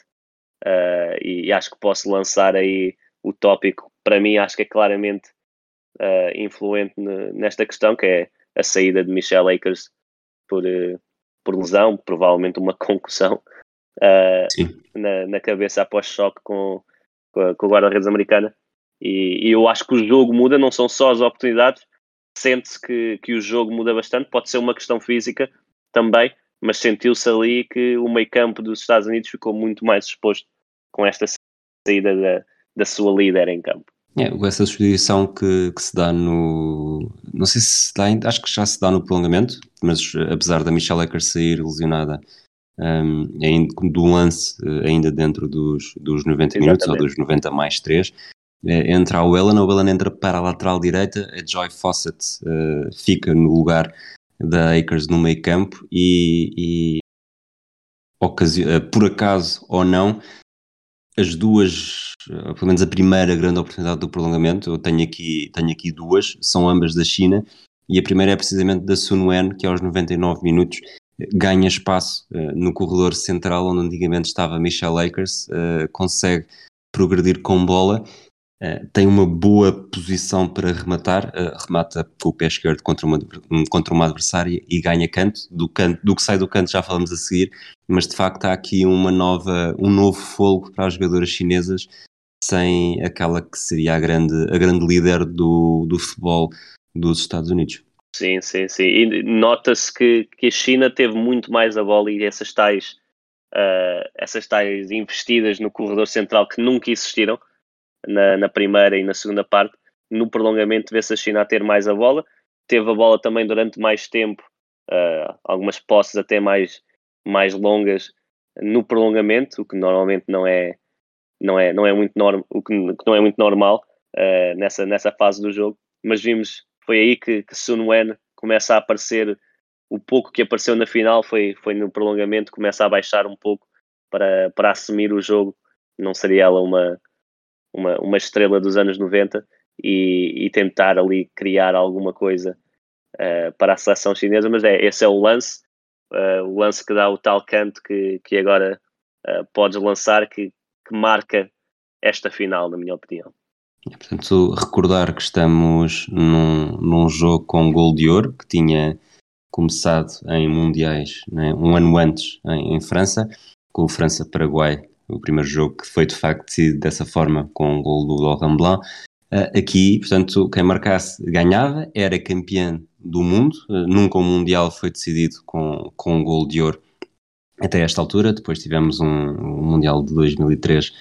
e, e acho que posso lançar aí o tópico, para mim acho que é claramente uh, influente nesta questão, que é a saída de Michelle Akers por, uh, por lesão, provavelmente uma concussão uh, na, na, cabeça após choque com, com a, com a guarda-redes americana. E, e, eu acho que o jogo muda, não são só as oportunidades, sente-se que, que o jogo muda bastante, pode ser uma questão física também, mas sentiu-se ali que o meio campo dos Estados Unidos ficou muito mais exposto com esta saída da, da sua líder em campo. É, essa substituição que, que, se dá no. Não sei se dá, acho que já se dá no prolongamento, mas apesar da Michelle Ecker sair lesionada um, ainda, do lance eh, ainda dentro dos, dos 90 Exatamente. minutos ou dos 90 mais 3, é, entra a Wellen, a Wellen entra para a lateral direita, a Joy Fawcett uh, fica no lugar da Akers no meio campo e, e ocasi- por acaso ou não, as duas, eh, pelo menos a primeira grande oportunidade do prolongamento, eu tenho aqui, tenho aqui duas, são ambas da China, e a primeira é precisamente da Sun Wen, que aos 99 minutos ganha espaço uh, no corredor central, onde antigamente estava Michelle Akers, uh, consegue progredir com bola, uh, tem uma boa posição para rematar, remata com o pé esquerdo contra uma, contra uma adversária e ganha canto. Do, canto. do que sai do canto já falamos a seguir, mas de facto há aqui uma nova, um novo fogo para as jogadoras chinesas, sem aquela que seria a grande, a grande líder do, do futebol dos Estados Unidos. Sim, sim, sim. E nota-se que, que a China teve muito mais a bola e essas tais, uh, essas tais investidas no corredor central que nunca existiram na, na primeira e na segunda parte. No prolongamento vê-se a China a ter mais a bola. Teve a bola também durante mais tempo, uh, algumas posses até mais, mais longas no prolongamento, o que normalmente não é, não é, não é, muito, norm, o que, não é muito normal uh, nessa, nessa fase do jogo. Mas vimos, foi aí que, que Sun Wen começa a aparecer, o pouco que apareceu na final foi, foi no prolongamento, começa a baixar um pouco para, para assumir o jogo. Não seria ela uma, uma, uma estrela dos anos 90 e, e tentar ali criar alguma coisa uh, para a seleção chinesa, mas é, esse é o lance uh, o lance que dá o tal canto que, que agora uh, podes lançar, que, que marca esta final, na minha opinião. Portanto, recordar que estamos num, num jogo com gol de ouro, que tinha começado em Mundiais né, um ano antes em, em França, com o França-Paraguai, o primeiro jogo que foi de facto decidido dessa forma, com o gol do Laurent Blanc. Uh, aqui, portanto, quem marcasse ganhava, era campeão do mundo. Uh, nunca o Mundial foi decidido com, com um gol de ouro até esta altura. Depois tivemos um, um, Mundial de 2003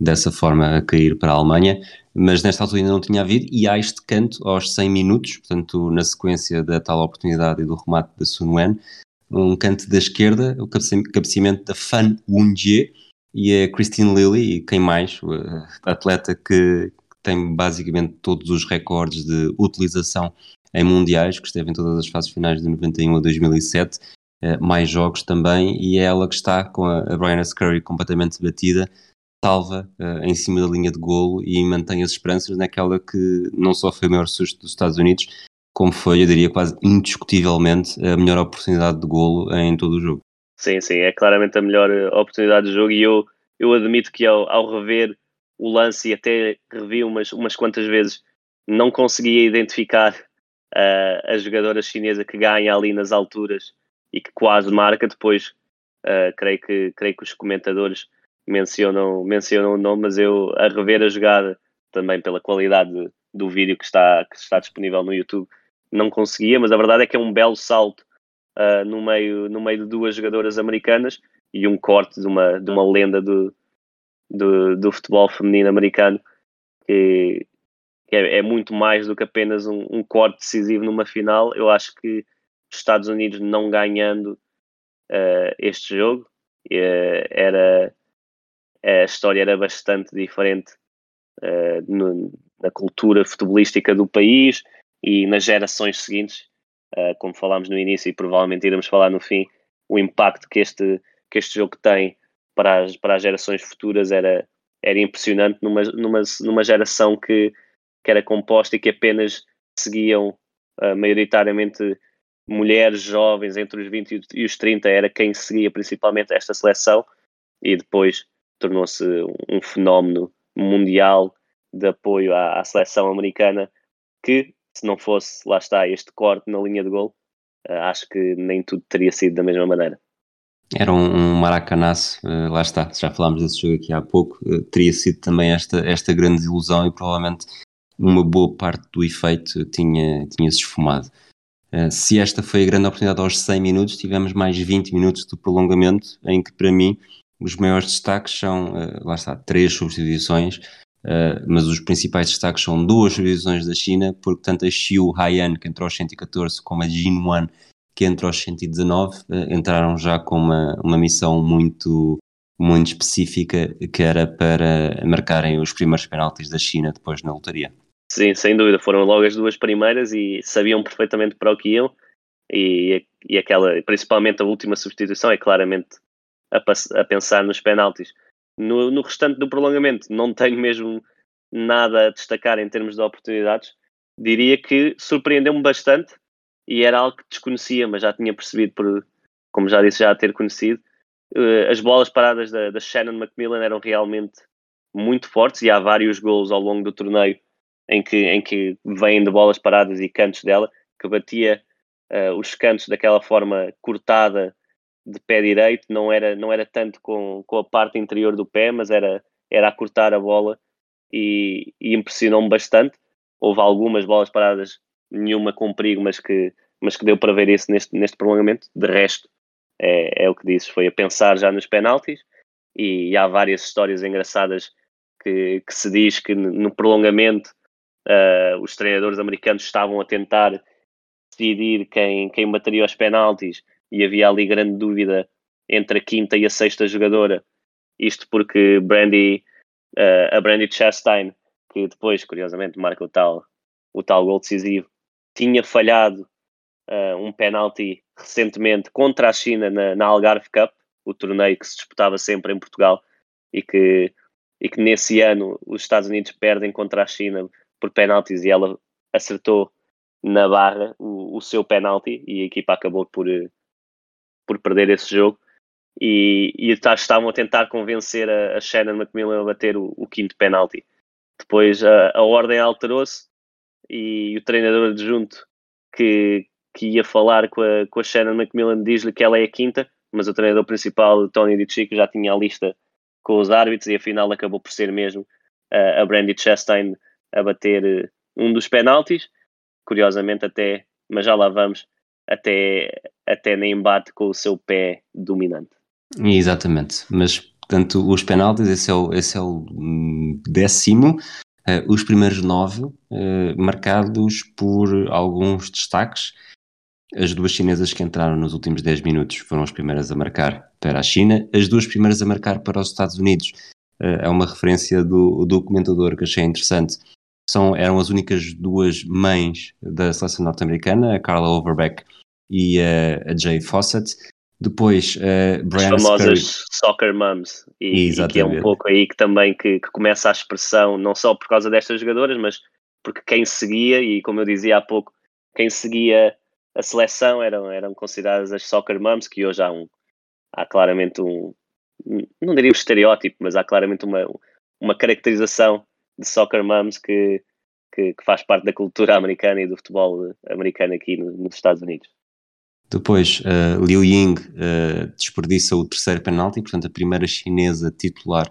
dessa forma a cair para a Alemanha, mas nesta altura ainda não tinha havido. E há este canto aos 100 minutos, portanto, na sequência da tal oportunidade e do remate da Sun Wen, um canto da esquerda, o cabeceamento da Fan Wunjie e a Christine Lilly, e quem mais, a atleta que tem basicamente todos os recordes de utilização em mundiais, que esteve em todas as fases finais de 91 a 2007, eh, mais jogos também, e é ela que está com a, a Brianna Scurry completamente batida, salva uh, em cima da linha de golo e mantém as esperanças naquela que não só foi o maior susto dos Estados Unidos, como foi, eu diria quase indiscutivelmente, a melhor oportunidade de golo em todo o jogo. Sim, sim, é claramente a melhor eh, oportunidade de jogo e eu, eu admito que ao, ao rever o lance e até revi umas, umas quantas vezes, não conseguia identificar uh, a jogadora chinesa que ganha ali nas alturas e que quase marca depois. Uh, creio, que, creio que os comentadores mencionam, mencionam o nome, mas eu a rever a jogada também pela qualidade do vídeo que está, que está disponível no YouTube não conseguia, mas a verdade é que é um belo salto uh, no, meio, no meio de duas jogadoras americanas e um corte de uma, de uma lenda do, do, do futebol feminino americano que, que é, é, muito mais do que apenas um, um, corte decisivo numa final. Eu acho que os Estados Unidos não ganhando uh, este jogo uh, era a história era bastante diferente uh, no, na cultura futebolística do país e nas gerações seguintes uh, como falámos no início e provavelmente iremos falar no fim, o impacto que este, que este jogo tem para as, para as gerações futuras era, era impressionante numa, numa, numa geração que, que era composta e que apenas seguiam uh, maioritariamente mulheres jovens entre os 20 e os 30 era quem seguia principalmente esta seleção e depois tornou-se um fenómeno mundial de apoio à, à, seleção americana que se não fosse, lá está, este corte na linha de gol, uh, acho que nem tudo teria sido da mesma maneira. Era um, um maracanaço, uh, lá está, já falámos desse jogo aqui há pouco, uh, teria sido também esta, esta grande ilusão e provavelmente uma boa parte do efeito tinha, tinha se esfumado. Se esta foi a grande oportunidade aos 100 minutos, tivemos mais 20 minutos de prolongamento, em que para mim os maiores destaques são, lá está, três substituições, Uh, mas os principais destaques são duas divisões da China, porque tanto a Xiu Haiyan, que entrou aos 114, como a Jinwan, que entrou aos 119, uh, entraram já com uma, uma missão muito, muito específica, que era para marcarem os primeiros penaltis da China depois na lotaria. Sim, sem dúvida, foram logo as duas primeiras e sabiam perfeitamente para o que iam, e, e aquela, principalmente a última substituição, é claramente a, a pensar nos penaltis no, no restante do prolongamento, não tenho mesmo nada a destacar em termos de oportunidades. Diria que surpreendeu-me bastante e era algo que desconhecia, mas já tinha percebido, por, como já disse, já a ter conhecido. Uh, as bolas paradas da, da, Shannon Macmillan eram realmente muito fortes e há vários gols ao longo do torneio em que, em que vêm de bolas paradas e cantos dela, que batia uh, os cantos daquela forma cortada de pé direito, não era, não era tanto com, com a parte interior do pé, mas era, era a cortar a bola e, e impressionou-me bastante. Houve algumas bolas paradas, nenhuma com perigo, mas que, mas que deu para ver isso neste, neste prolongamento. De resto, é, é o que disse, foi a pensar já nos penaltis e, e há várias histórias engraçadas que, que se diz que no prolongamento uh, os treinadores americanos estavam a tentar decidir quem, quem bateria os penaltis e havia ali grande dúvida entre a quinta e a sexta jogadora. Isto porque Brandy, uh, a Brandy Chastain, que depois, curiosamente, marca o tal, o tal gol decisivo, tinha falhado uh, um penalti recentemente contra a China na, na, Algarve Cup, o torneio que se disputava sempre em Portugal e que, e que nesse ano os Estados Unidos perdem contra a China por penaltis e ela acertou na barra o, o seu penalti e a equipa acabou por, por perder esse jogo e, e tá, estavam a tentar convencer a, a Shannon McMillan a bater o, o quinto penalti. Depois a, a ordem alterou-se e o treinador adjunto que, que ia falar com a, com a Shannon McMillan diz-lhe que ela é a quinta, mas o treinador principal, Tony DiCicco, já tinha a lista com os árbitros e afinal acabou por ser mesmo uh, a Brandy Chastain a bater uh, um dos penaltis, curiosamente até, mas já lá vamos, até, até nem embate com o seu pé dominante. Exatamente, mas portanto os penaltis, esse é o, esse é o décimo, uh, os primeiros nove uh, marcados por alguns destaques. As duas chinesas que entraram nos últimos 10 minutos foram as primeiras a marcar para a China, as duas primeiras a marcar para os Estados Unidos. Uh, é uma referência do, do comentador que achei interessante. São, eram as únicas duas mães da seleção norte-americana, a Carla Overbeck e a, a Jay Fawcett. Depois, uh, Brian As famosas soccer moms. E, e, que é um pouco aí que também que, que, começa a expressão, não só por causa destas jogadoras, mas porque quem seguia, e como eu dizia há pouco, quem seguia a seleção eram, eram consideradas as soccer moms, que hoje há um há claramente um não diria um estereótipo, mas há claramente uma, uma caracterização de soccer moms que, que, que faz parte da cultura americana e do futebol americano aqui no, nos Estados Unidos. Depois, uh, Liu Ying uh, desperdiça o terceiro penalti, portanto, a primeira chinesa titular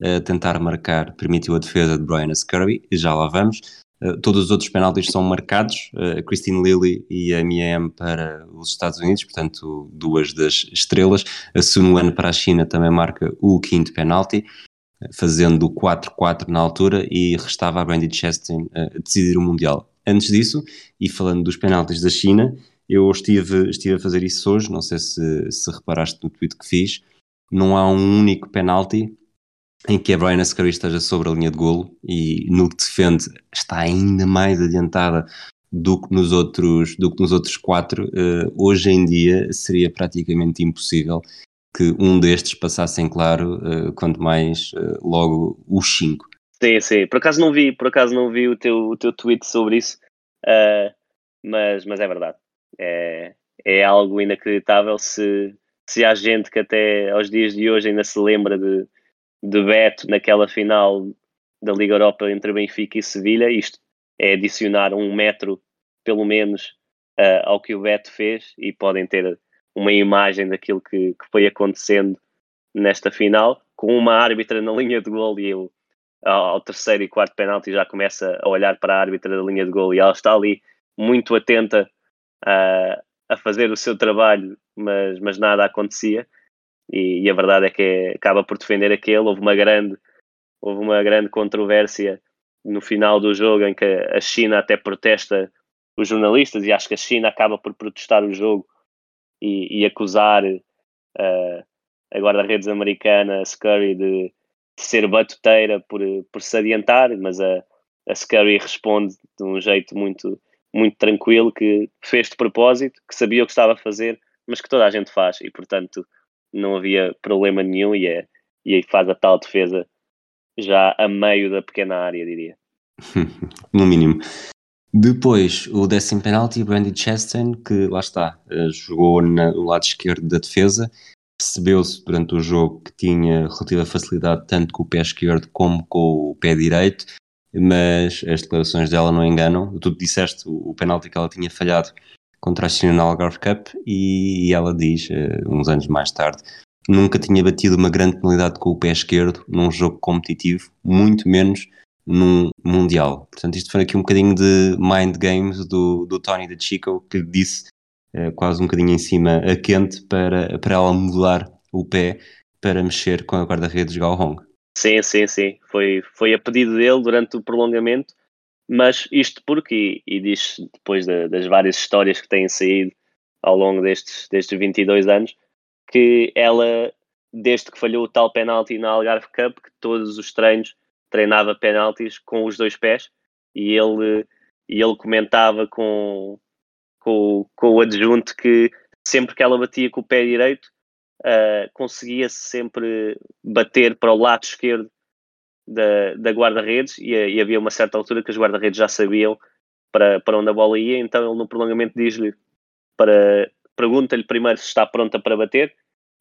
a tentar marcar permitiu a defesa de Brian Scurry, e já lá vamos. Uh, todos os outros penaltis são marcados, a Christine Lilly e a Mia M para os Estados Unidos, portanto, duas das estrelas. A Sun Wen para a China também marca o quinto penalti, fazendo o 4-4 na altura, e restava a Brandy Chastain decidir o Mundial. Antes disso, e falando dos penaltis da China, eu estive, estive a fazer isso hoje, não sei se, se reparaste no tweet que fiz. Não há um único penalti em que a Brian Ascari esteja sobre a linha de golo e no que defende está ainda mais adiantada do que nos outros, do que nos outros quatro. Uh, hoje em dia seria praticamente impossível que um destes passasse em claro, uh, quanto mais uh, logo os cinco. Sim, sim. Por acaso não vi, por acaso não vi o teu, o teu tweet sobre isso, mas, mas é verdade é, é algo inacreditável se, se há gente que até aos dias de hoje ainda se lembra de, de Beto naquela final da Liga Europa entre Benfica e Sevilha. Isto é adicionar um metro, pelo menos, uh, ao que o Beto fez e podem ter uma imagem daquilo que, que foi acontecendo nesta final, com uma árbitra na linha de gol e eu ao terceiro e quarto penalti já começa a olhar para a árbitra da linha de gol e ela está ali muito atenta a, a fazer o seu trabalho, mas, mas nada acontecia. E, e, a verdade é que acaba por defender aquele. Houve uma grande, houve uma grande controvérsia no final do jogo em que a China até protesta os jornalistas e acho que a China acaba por protestar o jogo e, e acusar uh, a guarda-redes americana, a Scurry, de, ser batuteira por, por se adiantar, mas a, a Scurry responde de um jeito muito, muito tranquilo, que fez de propósito, que sabia o que estava a fazer, mas que toda a gente faz e, portanto, não havia problema nenhum e, é, e faz a tal defesa já a meio da pequena área, diria. no mínimo. Depois, o décimo penalti, Brandy Chastain, que lá está, eh, jogou no lado esquerdo da defesa, percebeu-se durante o jogo que tinha relativa facilidade tanto com o pé esquerdo como com o pé direito, mas as declarações dela não enganam. Tu disseste o, penalti que ela tinha falhado contra a China na Algarve Cup e, ela diz, uh, uns anos mais tarde, nunca tinha batido uma grande penalidade com o pé esquerdo num jogo competitivo, muito menos num Mundial. Portanto, isto foi aqui um bocadinho de mind games do, do Tony da Chico, que disse uh, quase um bocadinho em cima a quente para, para ela mudar o pé para mexer com a guarda-redes Gao Hong. Sim, sim, sim. Foi, foi a pedido dele durante o prolongamento, mas isto porque, e, e diz depois de, das várias histórias que têm saído ao longo destes, destes 22 anos, que ela, desde que falhou o tal penalti na Algarve Cup, que todos os treinos treinava penaltis com os dois pés e ele, e ele comentava com, com, com o adjunto que sempre que ela batia com o pé direito, uh, conseguia sempre bater para o lado esquerdo da, da guarda-redes e, e, havia uma certa altura que os guarda-redes já sabiam para, para onde a bola ia, então ele no prolongamento diz-lhe para pergunta-lhe primeiro se está pronta para bater,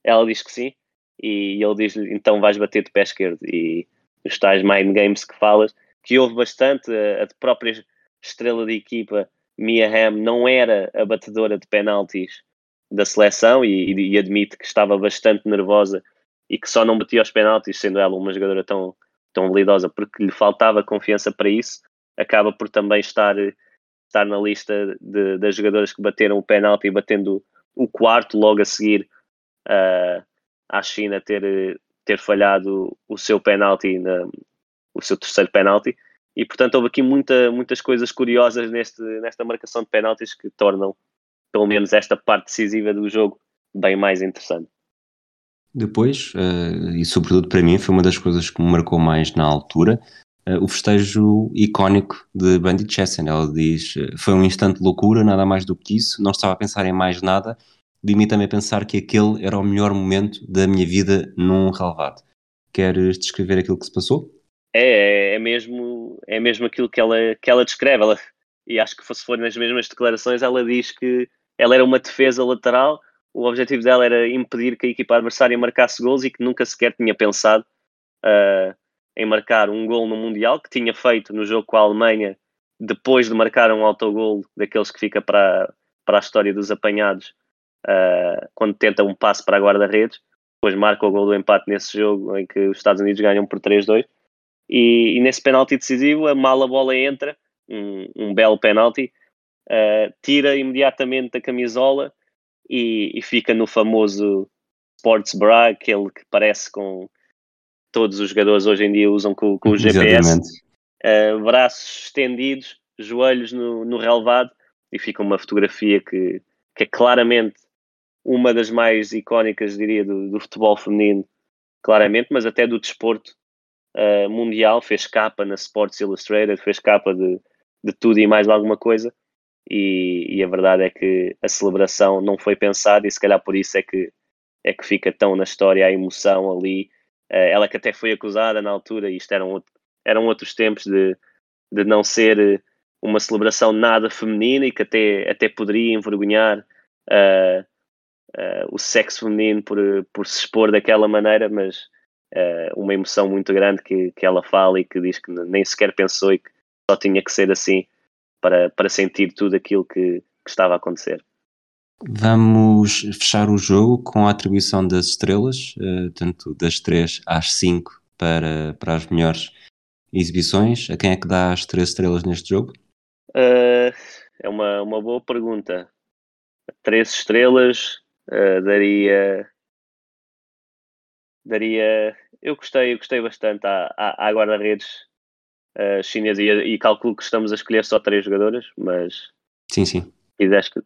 ela diz que sim, e ele diz-lhe então vais bater de pé esquerdo. E os tais mind games que falas, que houve bastante, a, a própria estrela de equipa Mia Hamm não era a batedora de penaltis da seleção e, e, admite que estava bastante nervosa e que só não batia os penaltis, sendo ela uma jogadora tão, tão habilidosa, porque lhe faltava confiança para isso, acaba por também estar, estar na lista de, das jogadoras que bateram o penalti, batendo o quarto logo a seguir uh, à China ter, ter falhado o seu penalti, na, o seu terceiro penalti. E portanto houve aqui muita, muitas coisas curiosas neste, nesta marcação de penaltis que tornam pelo menos esta parte decisiva do jogo bem mais interessante. Depois, uh, e sobretudo para mim, foi uma das coisas que me marcou mais na altura, uh, o festejo icónico de Brandy Chastain. Ela diz: eh, Foi um instante de loucura, nada mais do que isso, não estava a pensar em mais nada, limita-me a pensar que aquele era o melhor momento da minha vida num relevado. Queres descrever aquilo que se passou? É, é, é mesmo, é mesmo aquilo que ela, que ela descreve. Ela e acho que se for nas mesmas declarações, ela diz que ela era uma defesa lateral, o objetivo dela era impedir que a equipa adversária marcasse gols e que nunca sequer tinha pensado uh, em marcar um gol no Mundial, que tinha feito no jogo com a Alemanha, depois de marcar um autogol daqueles que fica para, para a história dos apanhados, uh, quando tenta um passe para a guarda-redes, depois marca o gol do empate nesse jogo em que os Estados Unidos ganham por 3-2. E, e, nesse penalti decisivo, a mala bola entra, um, um belo penalti, uh, tira imediatamente a camisola e, e, fica no famoso sports bra, aquele que parece com todos os jogadores hoje em dia usam com, com o GPS, uh, braços estendidos, joelhos no, no relevado e fica uma fotografia que, que é claramente uma das mais icónicas, diria, do, do futebol feminino, claramente, mas até do desporto uh, mundial. Fez capa na Sports Illustrated, fez capa de, de tudo e mais alguma coisa. E, e, a verdade é que a celebração não foi pensada e se calhar por isso é que, é que fica tão na história a emoção ali. Uh, ela que até foi acusada na altura, isto eram, eram outros tempos de, de não ser uma celebração nada feminina e que até, até poderia envergonhar uh, uh, o sexo feminino por, por se expor daquela maneira, mas uh, uma emoção muito grande que, que ela fala e que diz que nem sequer pensou e que só tinha que ser assim para, para sentir tudo aquilo que, que estava a acontecer. Vamos fechar o jogo com a atribuição das estrelas, uh, tanto das 3 às 5 para, para as melhores exibições. A quem é que dá as 3 estrelas neste jogo? Uh, é uma, uma boa pergunta. Três estrelas, uh, daria daria eu gostei eu gostei bastante à, à, à guarda-redes uh, chinesa e, e, calculo que estamos a escolher só três jogadoras mas sim sim. que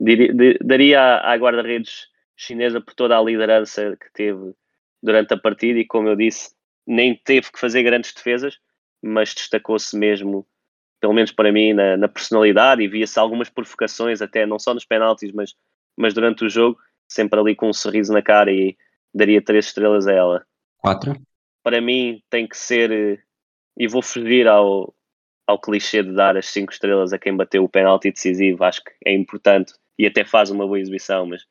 diria, daria à, à guarda-redes chinesa por toda a liderança que teve durante a partida e como eu disse nem teve que fazer grandes defesas mas destacou-se mesmo pelo menos para mim na, na personalidade e via-se algumas provocações até não só nos penaltis mas mas durante o jogo, sempre ali com um sorriso na cara e daria três estrelas a ela. Quatro? Para mim tem que ser, eh, e vou fugir ao, ao clichê de dar as cinco estrelas a quem bateu o penalti decisivo, acho que é importante e até faz uma boa exibição, mas,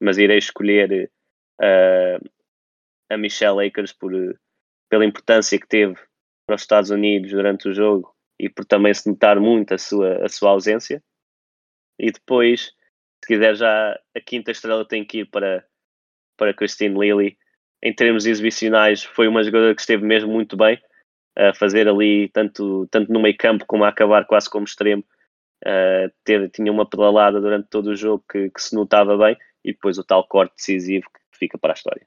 mas irei escolher uh, a Michelle Akers por, pela importância que teve para os Estados Unidos durante o jogo e por também se notar muito a sua, a sua ausência. E depois se quiser já a quinta estrela tem que ir para, para Christine Lilly. Em termos exibicionais, foi uma jogadora que esteve mesmo muito bem a fazer ali, tanto, tanto no meio campo como a acabar quase como extremo. Uh, ter, tinha uma pedalada durante todo o jogo que, que se notava bem e depois o tal corte decisivo que fica para a história.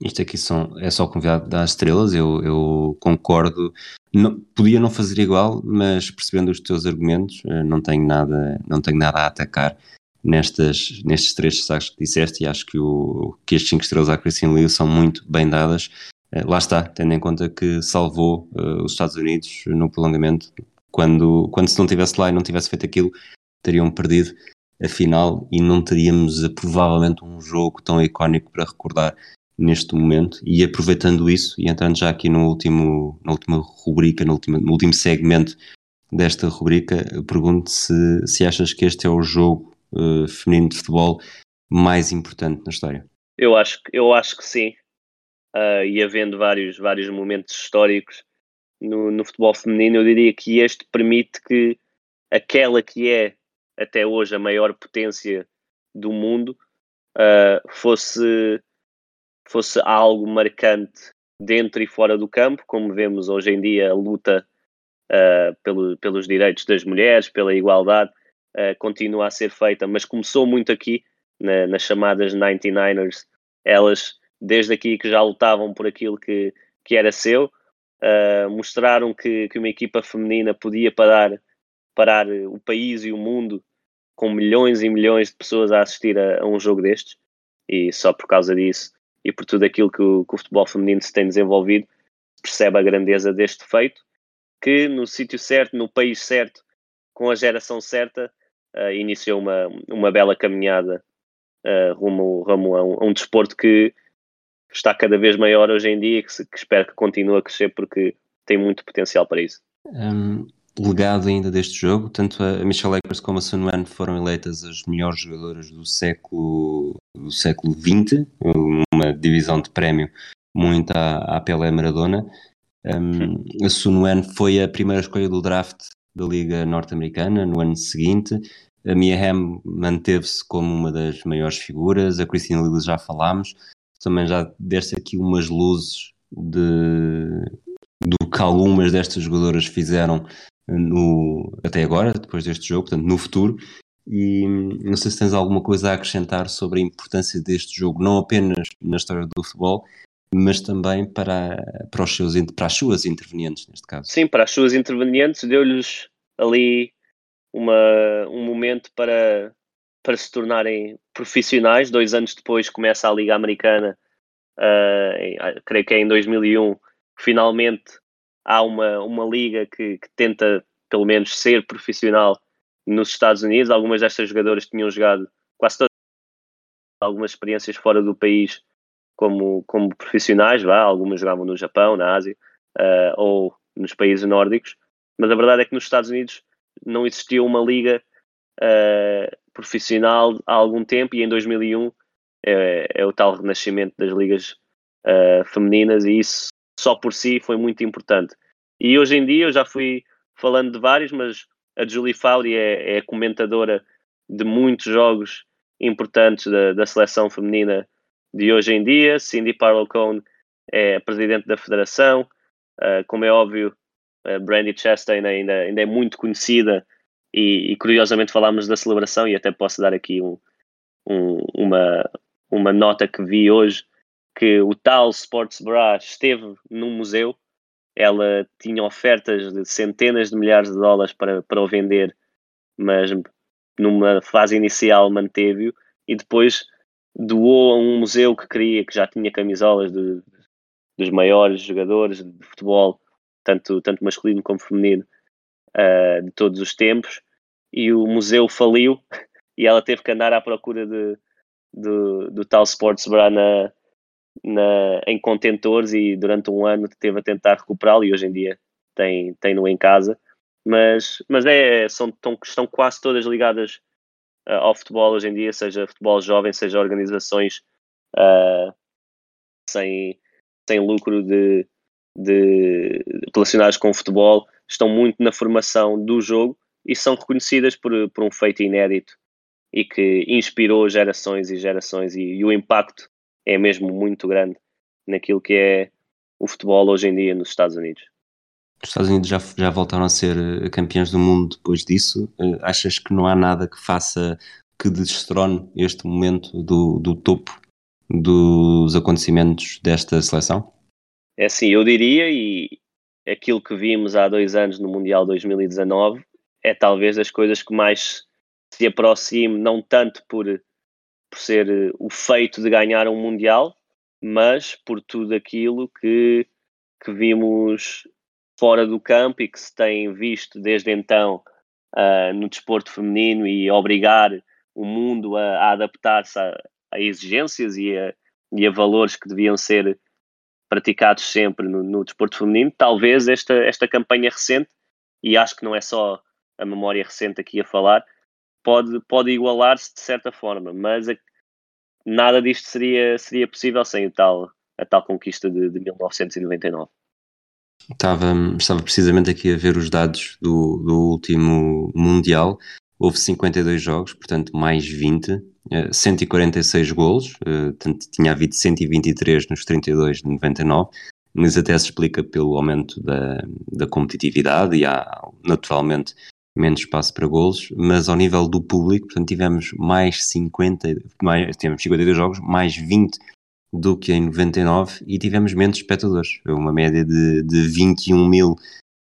Isto aqui são, é só convidado das estrelas, eu, eu concordo. Não, podia não fazer igual, mas percebendo os teus argumentos, eh, não tenho nada, não tenho nada a atacar nestas, nestes três destaques que disseste e acho que, o, que estes 5 estrelas à Christine Lee são muito bem dadas. Eh, lá está, tendo em conta que salvou uh, os Estados Unidos no prolongamento. Quando, quando se não tivesse lá e não tivesse feito aquilo, teriam perdido a final e não teríamos provavelmente um jogo tão icónico para recordar neste momento e aproveitando isso e entrando já aqui no último, na última rubrica, no último, no último segmento desta rubrica, pergunto se, se achas que este é o jogo uh, feminino de futebol mais importante na história. Eu acho, eu acho que sim. Uh, e havendo vários, vários momentos históricos no, no futebol feminino, eu diria que este permite que aquela que é até hoje a maior potência do mundo uh, fosse fosse algo marcante dentro e fora do campo, como vemos hoje em dia a luta uh, pelo, pelos direitos das mulheres, pela igualdade, uh, continua a ser feita, mas começou muito aqui, na, nas chamadas 99ers, elas desde aqui que já lutavam por aquilo que, que era seu, uh, mostraram que, que uma equipa feminina podia parar, parar o país e o mundo com milhões e milhões de pessoas a assistir a, a um jogo destes, e só por causa disso e por tudo aquilo que o, que o futebol feminino se tem desenvolvido, percebe a grandeza deste feito, que no sítio certo, no país certo, com a geração certa, uh, iniciou uma, uma bela caminhada uh, rumo, rumo a, um, a, um, desporto que está cada vez maior hoje em dia e que, que espero que continue a crescer porque tem muito potencial para isso. Um, legado ainda deste jogo. Tanto a Michelle Akers como a Sun Wan foram eleitas as melhores jogadoras do século, do século XX, uma divisão de prémio muito à, à Pelé Maradona. Um, a Sun Wan foi a primeira escolha do draft da Liga Norte-Americana no ano seguinte. A Mia Hamm manteve-se como uma das maiores figuras. A Christine Lillis já falámos. Também já deste aqui umas luzes de, do que algumas destas jogadoras fizeram no, até agora, depois deste jogo, portanto, no futuro. E não sei se tens alguma coisa a acrescentar sobre a importância deste jogo, não apenas na história do futebol, mas também para, para, os seus, para as suas intervenientes, neste caso. Sim, para as suas intervenientes, deu-lhes ali uma, um momento para, para se tornarem profissionais. Dois anos depois começa a Liga Americana, uh, em, creio que é em 2001, finalmente há uma, uma liga que, que, tenta, pelo menos, ser profissional nos Estados Unidos. Algumas destas jogadoras tinham jogado quase todas algumas experiências fora do país como, como profissionais, vá, algumas jogavam no Japão, na Ásia uh, ou nos países nórdicos, mas a verdade é que nos Estados Unidos não existia uma liga uh, profissional há algum tempo e em 2001 é, é o tal renascimento das ligas uh, femininas e isso só por si foi muito importante. E hoje em dia eu já fui falando de vários, mas a Julie Fowley é, é comentadora de muitos jogos importantes da, da, seleção feminina de hoje em dia. Cindy Parlow Cone é presidente da federação. Uh, como é óbvio, uh, Brandy Chastain ainda, ainda é muito conhecida e, e, curiosamente falámos da celebração e até posso dar aqui um, um, uma, uma nota que vi hoje que o tal Sports Bra esteve num museu, ela tinha ofertas de centenas de milhares de dólares para, para o vender, mas numa fase inicial manteve-o e depois doou a um museu que queria, que já tinha camisolas de, dos maiores jogadores de futebol, tanto, tanto masculino como feminino, uh, de todos os tempos, e o museu faliu e ela teve que andar à procura de, de do tal Sports Bra na, na, em contentores e durante um ano teve a tentar recuperá-lo e hoje em dia tem, tem-no em casa. Mas, mas é, são, estão, estão quase todas ligadas uh, ao futebol hoje em dia, seja futebol jovem, seja organizações uh, sem, sem lucro de, de, relacionadas com o futebol, estão muito na formação do jogo e são reconhecidas por, por um feito inédito e que inspirou gerações e gerações e, e o impacto é mesmo muito grande naquilo que é o futebol hoje em dia nos Estados Unidos. Os Estados Unidos já, já voltaram a ser eh, campeões do mundo depois disso. Eh, achas que não há nada que faça que destrone este momento do, do topo dos acontecimentos desta seleção? É assim, eu diria, e aquilo que vimos há dois anos no Mundial 2019 é talvez das coisas que mais se aproxime, não tanto por por ser eh, o feito de ganhar um Mundial, mas por tudo aquilo que, que vimos fora do campo e que se tem visto desde então uh, no desporto feminino e obrigar o mundo a, a adaptar-se a, a, exigências e a, e a valores que deviam ser praticados sempre no, no desporto feminino. Talvez esta, esta campanha recente, e acho que não é só a memória recente aqui a falar, pode, pode igualar-se de certa forma, mas a, nada disto seria, seria possível sem tal, a tal conquista de, de 1999. Estava, estava precisamente aqui a ver os dados do, do último Mundial. Houve 52 jogos, portanto, mais 20, 146 golos, portanto, tinha havido 123 nos 32 de 99, mas até se explica pelo aumento da, da competitividade e há naturalmente menos espaço para golos, mas ao nível do público, portanto, tivemos mais 50, mais, tivemos 52 jogos, mais 20 do que em 99 e tivemos menos espectadores, uma média de, de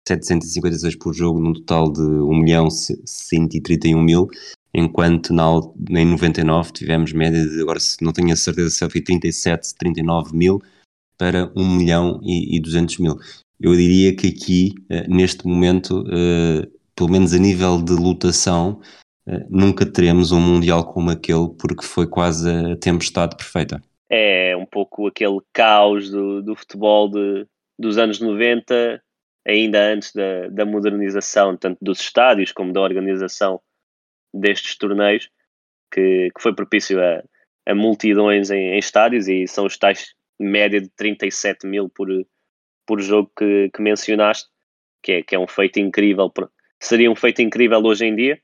21.756 por jogo, num total de 1.131.000, mil, enquanto na, em 99 tivemos média de, agora não tenho a certeza se foi 37, 39 mil para 1 milhão e, e 200 mil. Eu diria que aqui, eh, neste momento, eh, pelo menos a nível de lutação, eh, nunca teremos um Mundial como aquele, porque foi quase a tempestade perfeita. É um pouco aquele caos do, do futebol de, dos anos 90 ainda antes da, da modernização, tanto dos estádios como da organização destes torneios, que, que foi propício a, a multidões em, em, estádios e são os tais média de 37 mil por, por jogo que, que mencionaste, que é, que é um feito incrível. Seria um feito incrível hoje em dia,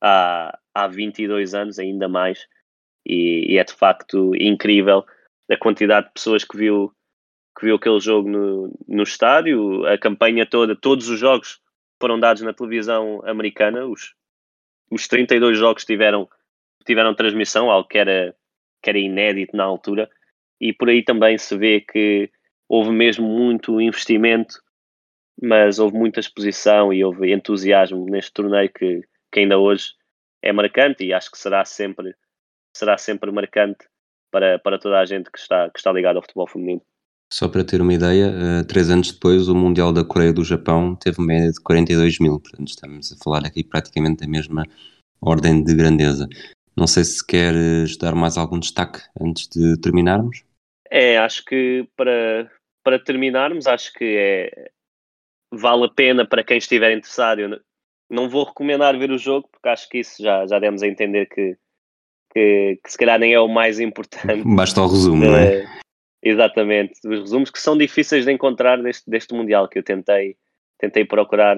há, há 22 anos, ainda mais, e, e é de facto incrível a quantidade de pessoas que viu, que viu aquele jogo no, no estádio, a campanha toda, todos os jogos foram dados na televisão americana, os, os 32 jogos tiveram, tiveram transmissão, algo que era, que era inédito na altura, e por aí também se vê que houve mesmo muito investimento, mas houve muita exposição e houve entusiasmo neste torneio que, que ainda hoje é marcante e acho que será sempre, será sempre marcante para, para toda a gente que está, que está ligada ao futebol feminino. Só para ter uma ideia, uh, três anos depois, o Mundial da Coreia do Japão teve uma média de 42 mil, portanto estamos a falar aqui praticamente da mesma ordem de grandeza. Não sei se queres dar mais algum destaque antes de terminarmos. É, acho que para, para terminarmos, acho que é, vale a pena para quem estiver interessado. Eu não vou recomendar ver o jogo, porque acho que isso já, já demos a entender que, que, que se calhar nem é o mais importante. Basta o resumo, não é? é? Exatamente, os resumos que são difíceis de encontrar deste, deste Mundial, que eu tentei, tentei procurar.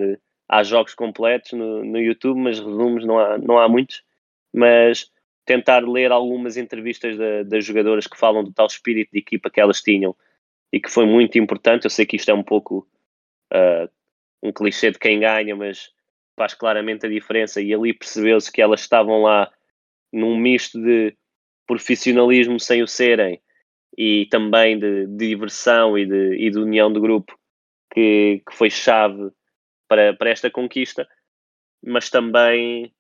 Há jogos completos no, no YouTube, mas resumos não há, não há muitos. Mas tentar ler algumas entrevistas de, das jogadoras que falam do tal espírito de equipa que elas tinham e que foi muito importante. Eu sei que isto é um pouco uh, um clichê de quem ganha, mas faz claramente a diferença. E ali percebeu-se que elas estavam lá num misto de profissionalismo sem o serem e também de, de diversão e de, e de união do grupo que, que foi chave para, para esta conquista, mas também,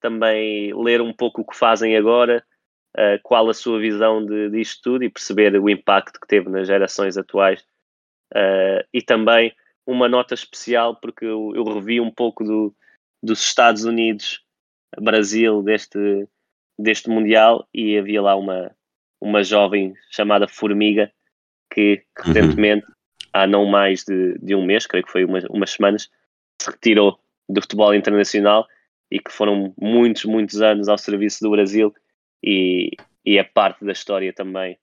também ler um pouco o que fazem agora, uh, qual a sua visão de, disto tudo e perceber o impacto que teve nas gerações atuais. Uh, e também uma nota especial, porque eu, eu revi um pouco do, dos Estados Unidos, Brasil, deste, deste Mundial, e havia lá uma, uma jovem chamada Formiga, que, que uhum. recentemente, há não mais de, de um mês, creio que foi umas, umas semanas, se retirou do futebol internacional e que foram muitos, muitos anos ao serviço do Brasil e, e é parte da história também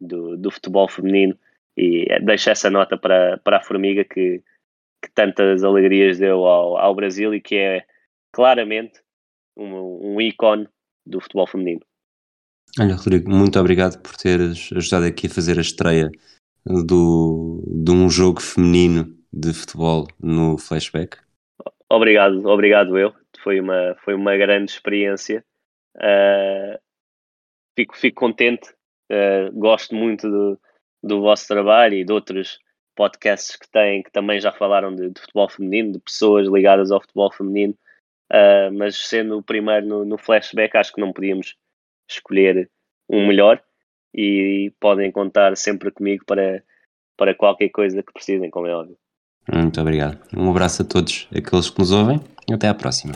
do, do futebol feminino e deixo essa nota para, para a Formiga que, que tantas alegrias deu ao, ao Brasil e que é claramente um, um ícone do futebol feminino. Olha, Rodrigo, muito obrigado por teres ajudado aqui a fazer a estreia do, de um jogo feminino de futebol no flashback. Obrigado, obrigado eu. Foi uma, foi uma grande experiência. Uh, fico, fico contente, uh, gosto muito do, do vosso trabalho e de outros podcasts que têm que também já falaram de, de futebol feminino, de pessoas ligadas ao futebol feminino. Uh, mas sendo o primeiro no, no flashback, acho que não podíamos escolher um melhor e podem contar sempre comigo para, para qualquer coisa que precisem, como é óbvio. Muito obrigado. Um abraço a todos aqueles que nos ouvem e até à próxima.